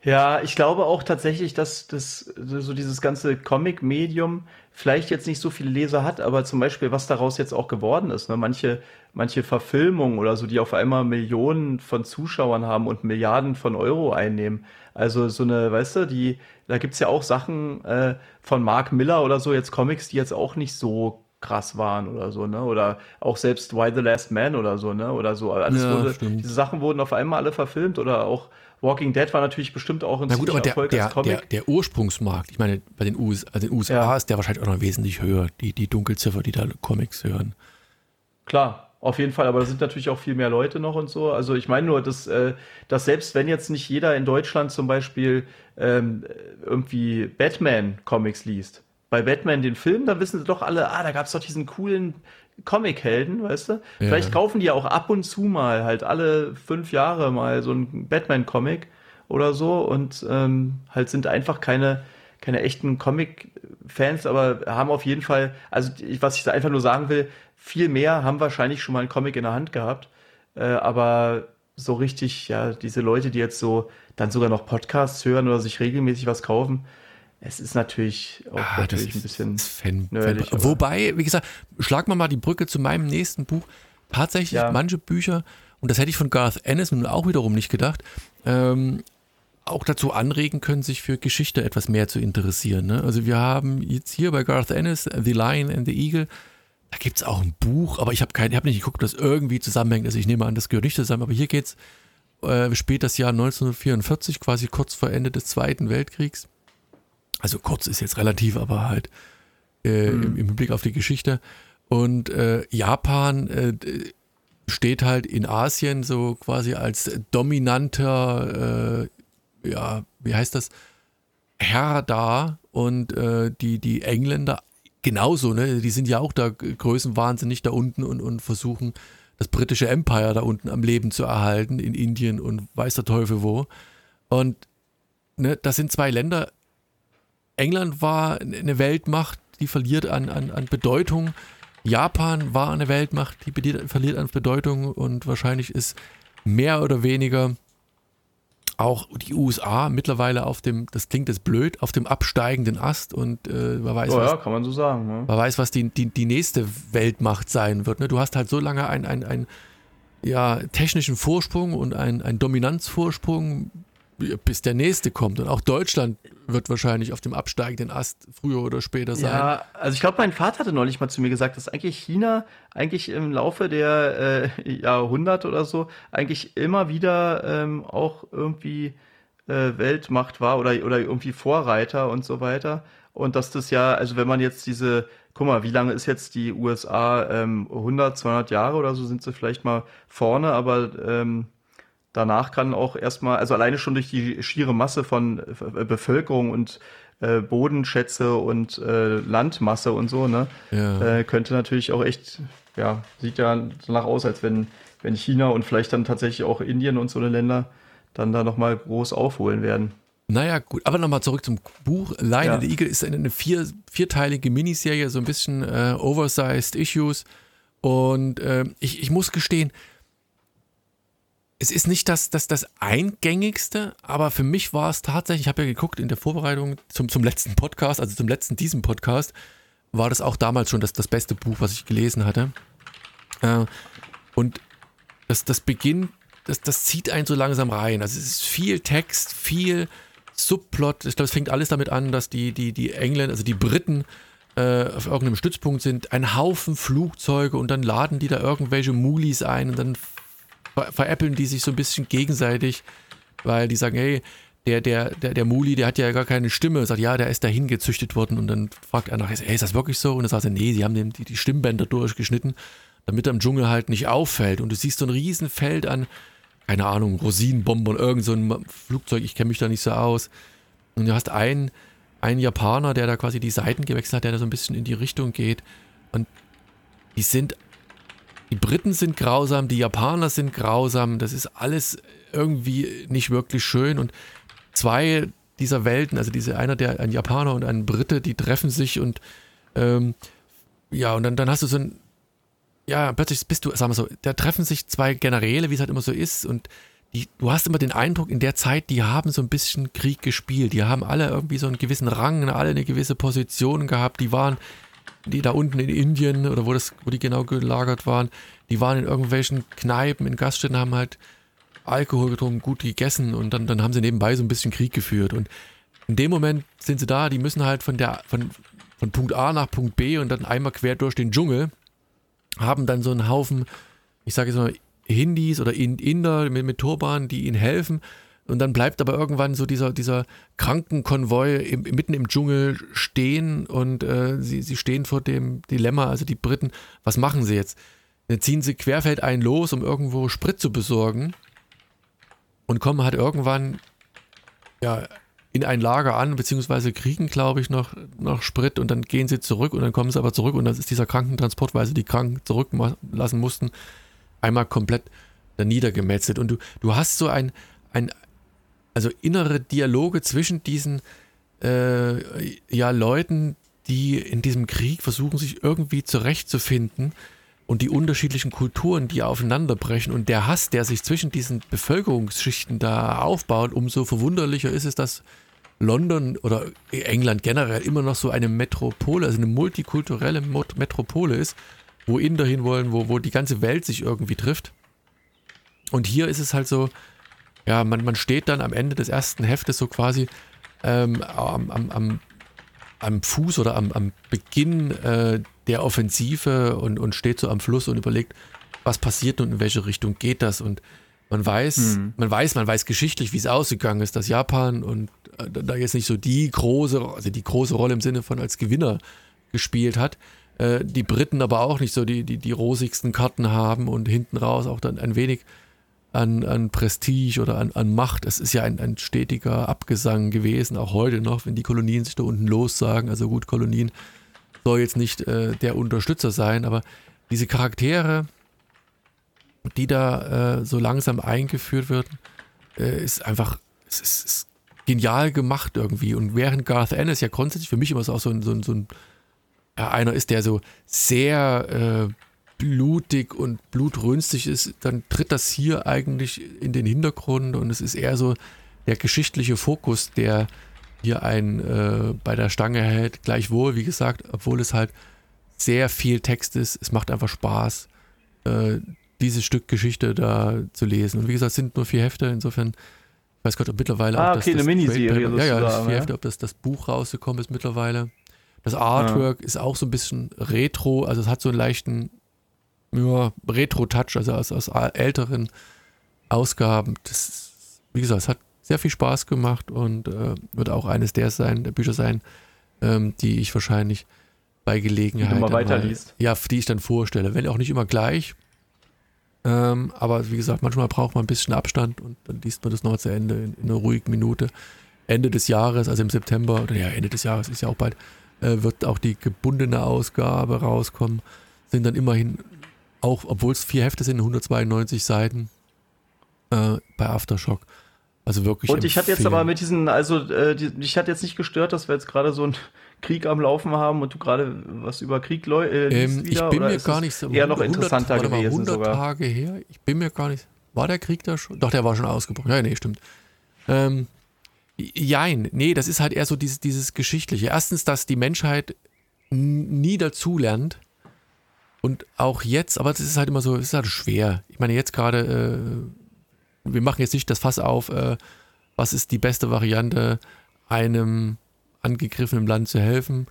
Ja, ich glaube auch tatsächlich, dass das so dieses ganze Comic-Medium vielleicht jetzt nicht so viele Leser hat, aber zum Beispiel, was daraus jetzt auch geworden ist, ne? Manche, manche Verfilmungen oder so, die auf einmal Millionen von Zuschauern haben und Milliarden von Euro einnehmen. Also so eine, weißt du, die, da gibt's ja auch Sachen äh, von Mark Miller oder so, jetzt Comics, die jetzt auch nicht so krass waren oder so, ne? Oder auch selbst Why the Last Man oder so, ne? Oder so. Alles Ja, wurde, stimmt. diese Sachen wurden auf einmal alle verfilmt oder auch Walking Dead war natürlich bestimmt auch ein Na gut, aber der, Erfolg der, als Comic. der, der Ursprungsmarkt, ich meine, bei den, US, also den USA Ja. ist der wahrscheinlich auch noch wesentlich höher, die, die Dunkelziffer, die da Comics hören. Klar, auf jeden Fall, aber da sind natürlich auch viel mehr Leute noch und so. Also ich meine nur, dass, äh, dass selbst wenn jetzt nicht jeder in Deutschland zum Beispiel ähm, irgendwie Batman-Comics liest, bei Batman den Film, da wissen sie doch alle, ah, da gab's doch diesen coolen Comic-Helden, weißt du? Vielleicht kaufen die ja auch ab und zu mal, halt alle fünf Jahre mal so ein Batman-Comic oder so und ähm, halt sind einfach keine, keine echten Comic-Fans, aber haben auf jeden Fall, also ich- was ich da einfach nur sagen will, viel mehr haben wahrscheinlich schon mal einen Comic in der Hand gehabt, äh, aber so richtig, ja, diese Leute, die jetzt so dann sogar noch Podcasts hören oder sich regelmäßig was kaufen, es ist natürlich auch Ah, natürlich ein bisschen Fan, nerdig, Fan. Wobei, wie gesagt, schlag mal mal die Brücke zu meinem nächsten Buch. Tatsächlich Ja. manche Bücher, und das hätte ich von Garth Ennis nun auch wiederum nicht gedacht, ähm, auch dazu anregen können, sich für Geschichte etwas mehr zu interessieren. Ne? Also wir haben jetzt hier bei Garth Ennis The Lion and the Eagle, da gibt es auch ein Buch, aber ich habe habe nicht geguckt, ob das irgendwie zusammenhängt. Also ich nehme an, das gehört nicht zusammen, aber hier geht's äh, spielt das Jahr 1944, quasi kurz vor Ende des Zweiten Weltkriegs. Also kurz ist jetzt relativ, aber halt äh, im, im Blick auf die Geschichte. Und äh, Japan äh, steht halt in Asien so quasi als dominanter, äh, ja, wie heißt das, Herr da und äh, die, die Engländer genauso, ne? Die sind ja auch da größenwahnsinnig da unten und, und versuchen das britische Empire da unten am Leben zu erhalten in Indien und weiß der Teufel wo. Und ne, das sind zwei Länder. England war eine Weltmacht, die verliert an, an, an Bedeutung. Japan war eine Weltmacht, die verliert an Bedeutung und wahrscheinlich ist mehr oder weniger auch die USA mittlerweile auf dem, das klingt jetzt blöd, auf dem absteigenden Ast und äh, wer weiß, Oh was ja, kann man so sagen. Ne? Wer weiß, was die, die, die nächste Weltmacht sein wird. Ne? Du hast halt so lange einen ein, ja, technischen Vorsprung und einen ein Dominanzvorsprung, bis der nächste kommt. Und auch Deutschland wird wahrscheinlich auf dem absteigenden Ast früher oder später sein. Ja, also ich glaube, mein Vater hatte neulich mal zu mir gesagt, dass eigentlich China eigentlich im Laufe der äh, Jahrhunderte oder so eigentlich immer wieder ähm, auch irgendwie äh, Weltmacht war oder, oder irgendwie Vorreiter und so weiter. Und dass das ja, also wenn man jetzt diese, guck mal, wie lange ist jetzt die USA? Ähm, 100, 200 Jahre oder so sind sie vielleicht mal vorne, aber ähm, danach kann auch erstmal, also alleine schon durch die schiere Masse von äh, Bevölkerung und äh, Bodenschätze und äh, Landmasse und so, ne, Ja. äh, könnte natürlich auch echt, ja, sieht ja danach aus, als wenn, wenn China und vielleicht dann tatsächlich auch Indien und so eine Länder dann da nochmal groß aufholen werden. Naja, gut, aber nochmal zurück zum Buch. Lion Ja. and the Eagle ist eine, vier, vierteilige Miniserie, so ein bisschen oversized Issues. Und äh, ich, ich muss gestehen, es ist nicht das, das, das eingängigste, aber für mich war es tatsächlich, ich habe ja geguckt in der Vorbereitung zum, zum letzten Podcast, also zum letzten diesem Podcast, war das auch damals schon das, das beste Buch, was ich gelesen hatte. Äh, und das, das beginnt, das, das zieht einen so langsam rein. Also es ist viel Text, viel Subplot. Ich glaube, es fängt alles damit an, dass die, die, die Engländer, also die Briten äh, auf irgendeinem Stützpunkt sind, ein Haufen Flugzeuge und dann laden die da irgendwelche Mulis ein und dann ver veräppeln die sich so ein bisschen gegenseitig, weil die sagen, hey, der, der, der, der Muli, der hat ja gar keine Stimme. Sagt, ja, der ist dahin gezüchtet worden. Und dann fragt er nach, hey, ist das wirklich so? Und dann sagt er, nee, sie haben dem die, die Stimmbänder durchgeschnitten, damit er im Dschungel halt nicht auffällt. Und du siehst so ein Riesenfeld an, keine Ahnung, Rosinenbomben irgend so ein Flugzeug, ich kenne mich da nicht so aus. Und du hast einen, einen Japaner, der da quasi die Seiten gewechselt hat, der da so ein bisschen in die Richtung geht. Und die sind, die Briten sind grausam, die Japaner sind grausam, das ist alles irgendwie nicht wirklich schön. Und zwei dieser Welten, also diese einer, der ein Japaner und ein Brite, die treffen sich und ähm, ja, und dann, dann hast du so ein, ja, plötzlich bist du, sagen wir so, da treffen sich zwei Generäle, wie es halt immer so ist, und die, du hast immer den Eindruck, in der Zeit, die haben so ein bisschen Krieg gespielt. Die haben alle irgendwie so einen gewissen Rang, alle eine gewisse Position gehabt. Die waren, die da unten in Indien oder wo das, wo die genau gelagert waren, die waren in irgendwelchen Kneipen, in Gaststätten, haben halt Alkohol getrunken, gut gegessen und dann, dann haben sie nebenbei so ein bisschen Krieg geführt. Und in dem Moment sind sie da, die müssen halt von der, von, von Punkt A nach Punkt B und dann einmal quer durch den Dschungel, haben dann so einen Haufen, ich sage jetzt mal, Hindis oder Inder mit, mit Turban, die ihnen helfen. Und dann bleibt aber irgendwann so dieser, dieser Krankenkonvoi im, mitten im Dschungel stehen und äh, sie, sie stehen vor dem Dilemma, also die Briten, was machen sie jetzt? Dann ziehen sie querfeldein los, um irgendwo Sprit zu besorgen und kommen halt irgendwann ja, in ein Lager an, beziehungsweise kriegen, glaube ich, noch, noch Sprit und dann gehen sie zurück und dann kommen sie aber zurück und das ist dieser Krankentransport, weil sie die Kranken zurücklassen mussten, einmal komplett niedergemetzelt. Und du, du hast so ein, ein, also innere Dialoge zwischen diesen äh, ja, Leuten, die in diesem Krieg versuchen, sich irgendwie zurechtzufinden und die unterschiedlichen Kulturen, die aufeinanderbrechen und der Hass, der sich zwischen diesen Bevölkerungsschichten da aufbaut, umso verwunderlicher ist es, dass London oder England generell immer noch so eine Metropole, also eine multikulturelle Metropole ist, wo Inder hinwollen, wo, wo die ganze Welt sich irgendwie trifft. Und hier ist es halt so, ja, man, man steht dann am Ende des ersten Heftes so quasi ähm, am, am, am, am Fuß oder am, am Beginn äh, der Offensive und, und steht so am Fluss und überlegt, was passiert und in welche Richtung geht das. Und man weiß, mhm. man weiß, man weiß geschichtlich, wie es ausgegangen ist, dass Japan und äh, da jetzt nicht so die große, also die große Rolle im Sinne von als Gewinner gespielt hat. Äh, die Briten aber auch nicht so die, die, die rosigsten Karten haben und hinten raus auch dann ein wenig an, an Prestige oder an, an Macht. Es ist ja ein, ein stetiger Abgesang gewesen, auch heute noch, wenn die Kolonien sich da unten lossagen. Also gut, Kolonien soll jetzt nicht äh, der Unterstützer sein, aber diese Charaktere, die da äh, so langsam eingeführt werden, äh, ist einfach, ist, ist, genial gemacht irgendwie. Und während Garth Ennis ja grundsätzlich für mich immer so auch so ein, so ein, so ein ja, einer ist, der so sehr äh, blutig und blutrünstig ist, dann tritt das hier eigentlich in den Hintergrund und es ist eher so der geschichtliche Fokus, der hier einen äh, bei der Stange hält. Gleichwohl, wie gesagt, obwohl es halt sehr viel Text ist, es macht einfach Spaß, äh, dieses Stück Geschichte da zu lesen. Und wie gesagt, es sind nur vier Hefte, insofern ich weiß Gott, ob mittlerweile ah, auch okay, das, eine Miniserie. Ja, ja, das vier Hefte, ob das, das Buch rausgekommen ist mittlerweile. Das Artwork ja. ist auch so ein bisschen retro, also es hat so einen leichten ja, Retro-Touch, also aus, aus älteren Ausgaben. Das, wie gesagt, es hat sehr viel Spaß gemacht und äh, wird auch eines der, sein, der Bücher sein, ähm, die ich wahrscheinlich bei Gelegenheit. Die du mal weiterliest. Ja, die ich dann vorstelle. Wenn auch nicht immer gleich. Ähm, aber wie gesagt, manchmal braucht man ein bisschen Abstand und dann liest man das noch zu Ende in, in einer ruhigen Minute. Ende des Jahres, also im September, oder ja, Ende des Jahres ist ja auch bald, äh, wird auch die gebundene Ausgabe rauskommen. Sind dann immerhin, auch obwohl es vier Hefte sind, 192 Seiten äh, bei Aftershock. Also wirklich. Und ich hatte jetzt aber mit diesen, also äh, die, ich hatte jetzt nicht gestört, dass wir jetzt gerade so einen Krieg am Laufen haben und du gerade was über Krieg äh, ähm, Ich bin mir gar nicht so eher noch interessanter 100, gewesen 100 sogar. Tage her. Ich bin mir gar nicht. War der Krieg da schon? Doch, der war schon ausgebrochen. Ja, nee, stimmt. Ähm, jein, nee, das ist halt eher so dieses, dieses Geschichtliche. Erstens, dass die Menschheit nie dazulernt. Und auch jetzt, aber das ist halt immer so, es ist halt schwer. Ich meine, jetzt gerade äh, wir machen jetzt nicht das Fass auf, äh, was ist die beste Variante, einem angegriffenen Land zu helfen.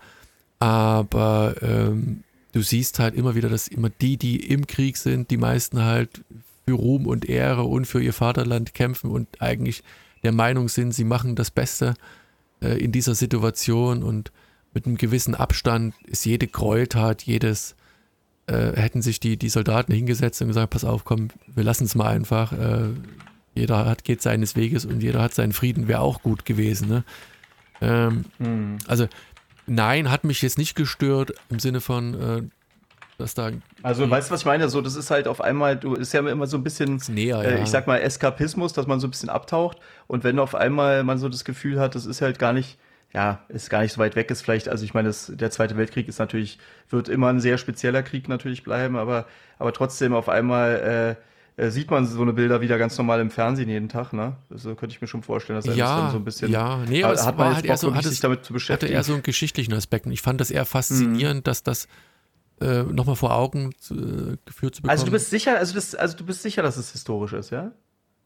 Aber ähm, du siehst halt immer wieder, dass immer die, die im Krieg sind, die meisten halt für Ruhm und Ehre und für ihr Vaterland kämpfen und eigentlich der Meinung sind, sie machen das Beste äh, in dieser Situation und mit einem gewissen Abstand ist jede Gräueltat, jedes, äh, hätten sich die, die Soldaten hingesetzt und gesagt, pass auf, komm, wir lassen es mal einfach, äh, jeder hat, geht seines Weges und jeder hat seinen Frieden, wäre auch gut gewesen. Ne? Ähm, hm. Also nein, hat mich jetzt nicht gestört im Sinne von, äh, dass da. Also weißt du, was ich meine? So, das ist halt auf einmal, du ist ja immer so ein bisschen, näher, äh, ja. ich sag mal, Eskapismus, dass man so ein bisschen abtaucht. Und wenn auf einmal man so das Gefühl hat, das ist halt gar nicht, ja, ist gar nicht so weit weg ist vielleicht. Also ich meine, das, der Zweite Weltkrieg ist natürlich, wird immer ein sehr spezieller Krieg natürlich bleiben, aber, aber trotzdem auf einmal äh, äh, sieht man so eine Bilder wieder ganz normal im Fernsehen jeden Tag, ne? So könnte ich mir schon vorstellen, dass er ja, das dann so ein bisschen. Ja, nee, aber es hat man halt eher so, hat sich damit zu beschäftigen. Hatte eher so einen geschichtlichen Aspekt. Und ich fand das eher faszinierend, mhm. dass das äh, nochmal vor Augen äh, geführt zu bekommen. Also du bist sicher, also, das, also du bist sicher, dass es historisch ist, ja?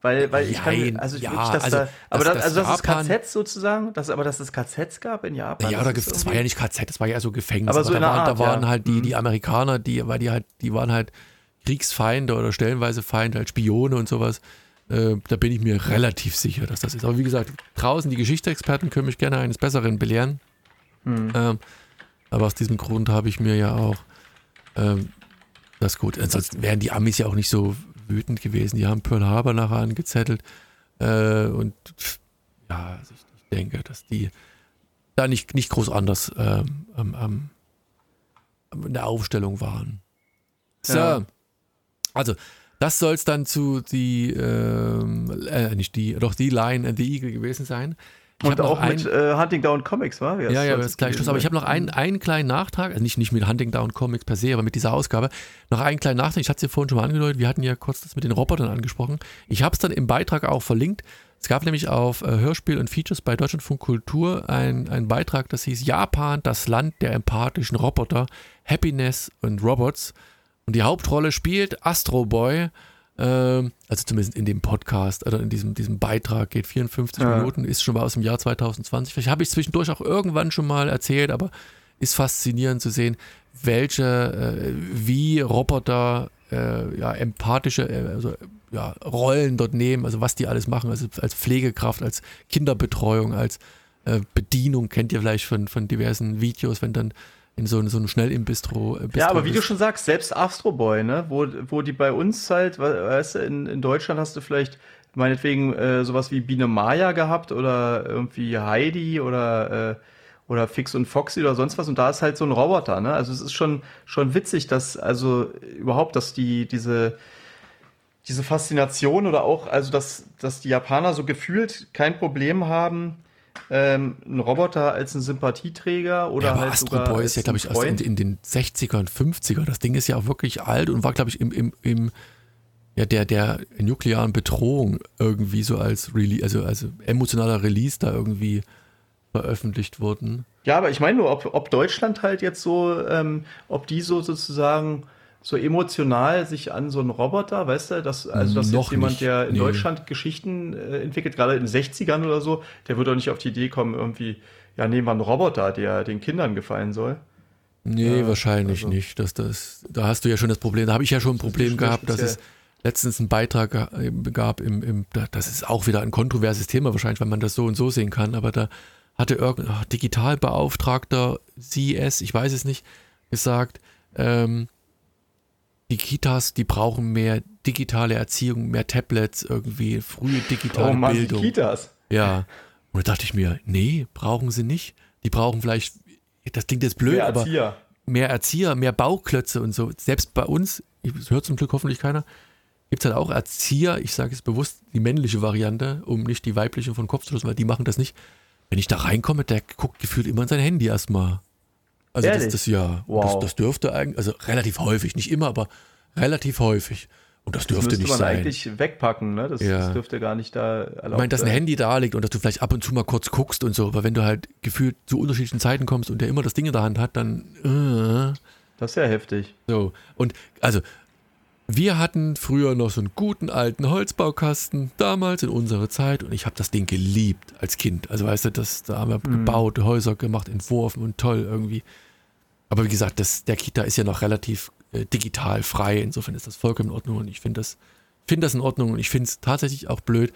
Weil, weil ich kann, also ich ja, wirklich, dass also, da, aber das, das, also dass es KZs sozusagen, dass, aber dass es KZs gab in Japan. Ja, das, war ja nicht KZ, das war ja so Gefängnis. Aber, so aber da, waren, Art, da waren ja. halt die, mhm. die Amerikaner, die, weil die halt, die waren halt Kriegsfeinde oder stellenweise Feinde, halt Spione und sowas. Äh, da bin ich mir relativ sicher, dass das ist. Aber wie gesagt, draußen die Geschichtsexperten können mich gerne eines Besseren belehren. Mhm. Ähm, aber aus diesem Grund habe ich mir ja auch ähm, das gut. Ansonsten wären die Amis ja auch nicht so wütend gewesen. Die haben Pearl Harbor nachher angezettelt. Äh, und ja, also ich, ich, denke, dass die da nicht, nicht groß anders ähm, ähm, in der Aufstellung waren. So. Ja. Also, das soll es dann zu die, ähm, äh, nicht die, doch die Lion and the Eagle gewesen sein. Ich und auch ein, mit äh, Hunting Down Comics, war? Ja, ja, ja das ist gleich Schluss. Aber ich habe noch einen, einen kleinen Nachtrag, also nicht, nicht mit Hunting Down Comics per se, aber mit dieser Ausgabe. Noch einen kleinen Nachtrag. Ich hatte es ja vorhin schon mal angedeutet. Wir hatten ja kurz das mit den Robotern angesprochen. Ich habe es dann im Beitrag auch verlinkt. Es gab nämlich auf äh, Hörspiel und Features bei Deutschlandfunk Kultur einen Beitrag, das hieß Japan, das Land der empathischen Roboter, Happiness und Robots. Und die Hauptrolle spielt Astro Boy. Ähm, also zumindest in dem Podcast oder in diesem, diesem Beitrag geht 54 ja. Minuten, ist schon mal aus dem Jahr 2020. Vielleicht habe ich zwischendurch auch irgendwann schon mal erzählt, aber ist faszinierend zu sehen, welche, äh, wie Roboter äh, ja, empathische äh, also, ja, Rollen dort nehmen, also was die alles machen, also als Pflegekraft, als Kinderbetreuung, als äh, Bedienung, kennt ihr vielleicht von, von diversen Videos, wenn dann in so, so einem Schnellimbistro. Bistro ja, aber wie du schon sagst, selbst Astro Boy, ne, wo, wo die bei uns halt, weißt du, in, in Deutschland hast du vielleicht meinetwegen äh, sowas wie Biene Maya gehabt oder irgendwie Heidi oder äh, oder Fix und Foxy oder sonst was und da ist halt so ein Roboter, ne? Also es ist schon schon witzig, dass also überhaupt, dass die diese diese Faszination oder auch also dass dass die Japaner so gefühlt kein Problem haben ähm, einen Roboter als einen Sympathieträger oder ja, aber halt Astro Boy ist ja, glaube ich, erst in, in, den 60er und 50er. Das Ding ist ja auch wirklich alt und war, glaube ich, im, im, im ja, der, der nuklearen Bedrohung irgendwie so als Release, also, also emotionaler Release da irgendwie veröffentlicht wurden. Ja, aber ich meine nur, ob, ob Deutschland halt jetzt so, ähm, ob die so sozusagen so emotional sich an so einen Roboter, weißt du, dass, also dass Noch jetzt jemand, nicht. der in Nee. Deutschland Geschichten äh, entwickelt, gerade in den 60ern oder so, der würde doch nicht auf die Idee kommen, irgendwie, ja, nehmen wir einen Roboter, der den Kindern gefallen soll. Nee, Ja, wahrscheinlich also- nicht. Dass das, da hast du ja schon das Problem. Da habe ich ja schon ein Problem schon gehabt, dass es letztens einen Beitrag gab im, im da- das ist auch wieder ein kontroverses Thema wahrscheinlich, weil man das so und so sehen kann, aber da hatte irgendein Digitalbeauftragter CS, ich weiß es nicht, gesagt, ähm, die Kitas, die brauchen mehr digitale Erziehung, mehr Tablets, irgendwie frühe digitale Oh Mann, die Bildung. Kitas. Ja. Und da dachte ich mir, nee, brauchen sie nicht. Die brauchen vielleicht, das klingt jetzt blöd, Der aber Erzieher. mehr Erzieher, mehr Bauklötze und so. Selbst bei uns, das hört zum Glück hoffentlich keiner, gibt es halt auch Erzieher, ich sage es bewusst, die männliche Variante, um nicht die weibliche von Kopf zu lassen, weil die machen das nicht. Wenn ich da reinkomme, der guckt gefühlt immer in sein Handy erstmal. Also das, Ehrlich? das ja, Wow. das, das dürfte eigentlich, also relativ häufig, nicht immer, aber relativ häufig. Und das Das dürfte müsste nicht man sein. eigentlich wegpacken, ne? Das, Ja. das dürfte gar nicht da erlaubt Ich meine, dass ein. Handy da liegt und dass du vielleicht ab und zu mal kurz guckst und so, aber wenn du halt gefühlt zu unterschiedlichen Zeiten kommst und der immer das Ding in der Hand hat, dann äh, Das ist ja heftig. so. Und also, wir hatten früher noch so einen guten alten Holzbaukasten, damals in unserer Zeit, und ich habe das Ding geliebt als Kind. Also weißt du, das, da haben wir Mhm. gebaut, Häuser gemacht, entworfen und toll irgendwie. Aber wie gesagt, das, der Kita ist ja noch relativ äh, digital frei, insofern ist das vollkommen in Ordnung und ich finde das finde das in Ordnung und ich finde es tatsächlich auch blöd,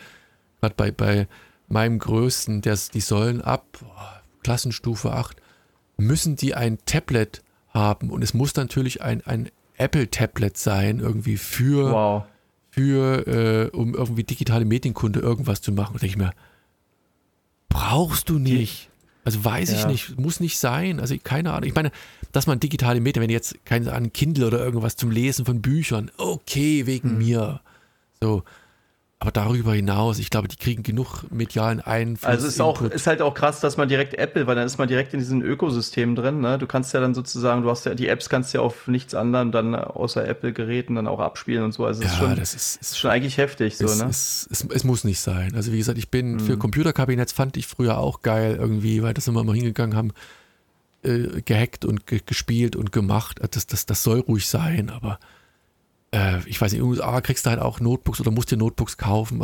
gerade bei, bei meinem Größten, der, die sollen ab boah, Klassenstufe 8, müssen die ein Tablet haben und es muss natürlich ein, ein Apple-Tablet sein, irgendwie für, Wow. für äh, um irgendwie digitale Medienkunde irgendwas zu machen. Und denke ich mir, brauchst du nicht. Also weiß ich Ja. nicht, muss nicht sein. Also keine Ahnung. Ich meine, dass man digitale Medien, wenn jetzt keine Ahnung, Kindle oder irgendwas zum Lesen von Büchern, okay, wegen Hm. mir. So. Aber darüber hinaus, ich glaube, die kriegen genug medialen Einfluss. Also ist auch Input. ist halt auch krass, dass man direkt Apple, weil dann ist man direkt in diesem Ökosystem drin. Ne? Du kannst ja dann sozusagen, du hast ja die Apps kannst ja auf nichts anderem dann außer Apple-Geräten dann auch abspielen und so. Also es ist ja, schon, das ist, ist schon eigentlich heftig so, es, ne? es, es, es muss nicht sein. Also wie gesagt, ich bin Mhm. für Computerkabinetts fand ich früher auch geil irgendwie, weil das immer mal hingegangen haben, äh, gehackt und ge gespielt und gemacht. Das, das, das soll ruhig sein, aber äh, ich weiß nicht, in den USA kriegst du halt auch Notebooks oder musst dir Notebooks kaufen.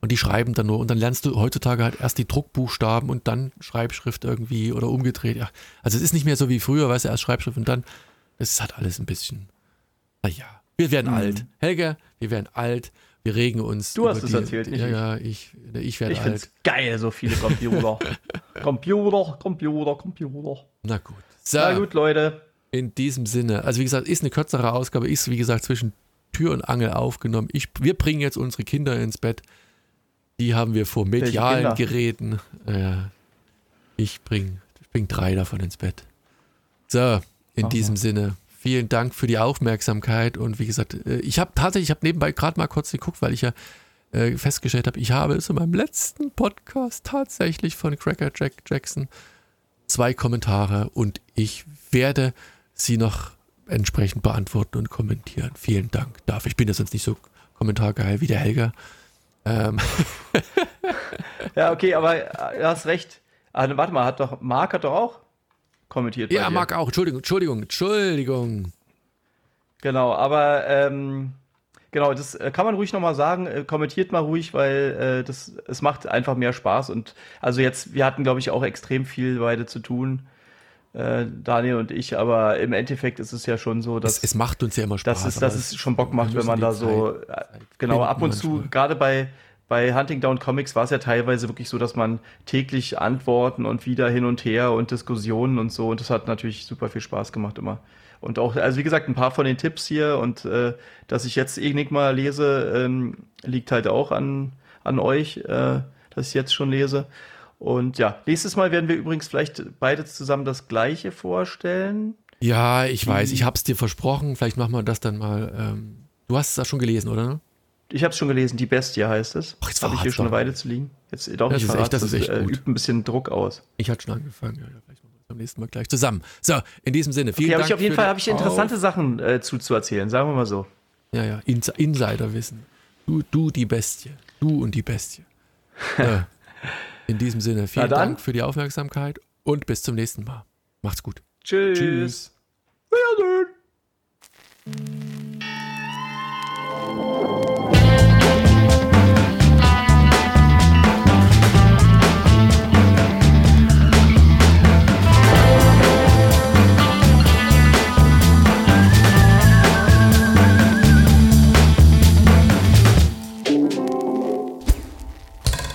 Und die schreiben dann nur und dann lernst du heutzutage halt erst die Druckbuchstaben und dann Schreibschrift irgendwie oder umgedreht. Ja. Also es ist nicht mehr so wie früher, weißt du, erst Schreibschrift und dann, es ist halt alles ein bisschen, naja, wir werden Mhm. alt. Helge, wir werden alt, wir regen uns. Du hast es die- erzählt, nicht Ja, ich. ja, ich, ich werde Ich find's alt. geil, so viele Computer. Computer, Computer, Computer. Na gut. So, Na gut, Leute. In diesem Sinne, also wie gesagt, ist eine kürzere Ausgabe, ist wie gesagt zwischen Tür und Angel aufgenommen. Ich, wir bringen jetzt unsere Kinder ins Bett. Die haben wir vor medialen? Geräten. Äh, ich bringe ich bring drei davon ins Bett. So, in Aha. diesem Sinne, vielen Dank für die Aufmerksamkeit und wie gesagt, äh, ich habe tatsächlich, ich habe nebenbei gerade mal kurz geguckt, weil ich ja äh, festgestellt habe, ich habe zu meinem letzten Podcast tatsächlich von Cracker Jack Jackson zwei Kommentare und ich werde sie noch entsprechend beantworten und kommentieren. Vielen Dank dafür. Ich bin ja sonst nicht so kommentargeil wie der Helga. Ähm, Ja, okay, aber äh, du hast recht. Ah, warte mal, hat doch Marc hat doch auch kommentiert. ja. Marc auch. Entschuldigung, Entschuldigung, Entschuldigung. Genau, aber ähm, genau, das äh, kann man ruhig nochmal sagen. Äh, kommentiert mal ruhig, weil äh, das es macht einfach mehr Spaß. Und also jetzt, wir hatten, glaube ich, auch extrem viel beide zu tun, äh, Daniel und ich, aber im Endeffekt ist es ja schon so, dass Es, es macht uns ja immer Spaß. dass es, dass es schon Bock macht, wenn man da die so, Zeit- äh, Zeit genau, ab und finden zu, manchmal. gerade bei, bei Hunting Down Comics war es ja teilweise wirklich so, dass man täglich Antworten und wieder hin und her und Diskussionen und so und das hat natürlich super viel Spaß gemacht immer. Und auch, also wie gesagt, ein paar von den Tipps hier und äh, dass ich jetzt Enigma lese, ähm, liegt halt auch an, an euch, äh, dass ich jetzt schon lese. Und ja, nächstes Mal werden wir übrigens vielleicht beide zusammen das gleiche vorstellen. Ja, ich weiß, ich hab's dir versprochen. Vielleicht machen wir das dann mal. Ähm, du hast es ja schon gelesen, oder? Ich habe es schon gelesen, die Bestie heißt es. Ach, jetzt habe ich hier schon eine. Weile zu liegen. Jetzt doch Das ich ist echt- das ist echt äh, gut. übt ein bisschen Druck aus. Ich hatte schon angefangen. Ja, ja, vielleicht machen wir beim nächsten Mal gleich zusammen. So, in diesem Sinne, vielen Okay, Dank. ich auf jeden Fall habe ich interessante Sachen äh, zuzuerzählen, sagen wir mal so. Auf- Ja, ja, Ins Insiderwissen. Du, du die Bestie. Du und die Bestie. So, in diesem Sinne, vielen. Dank für die Aufmerksamkeit und bis zum nächsten Mal. Macht's gut. Tschüss. Tschüss. Wiedersehen.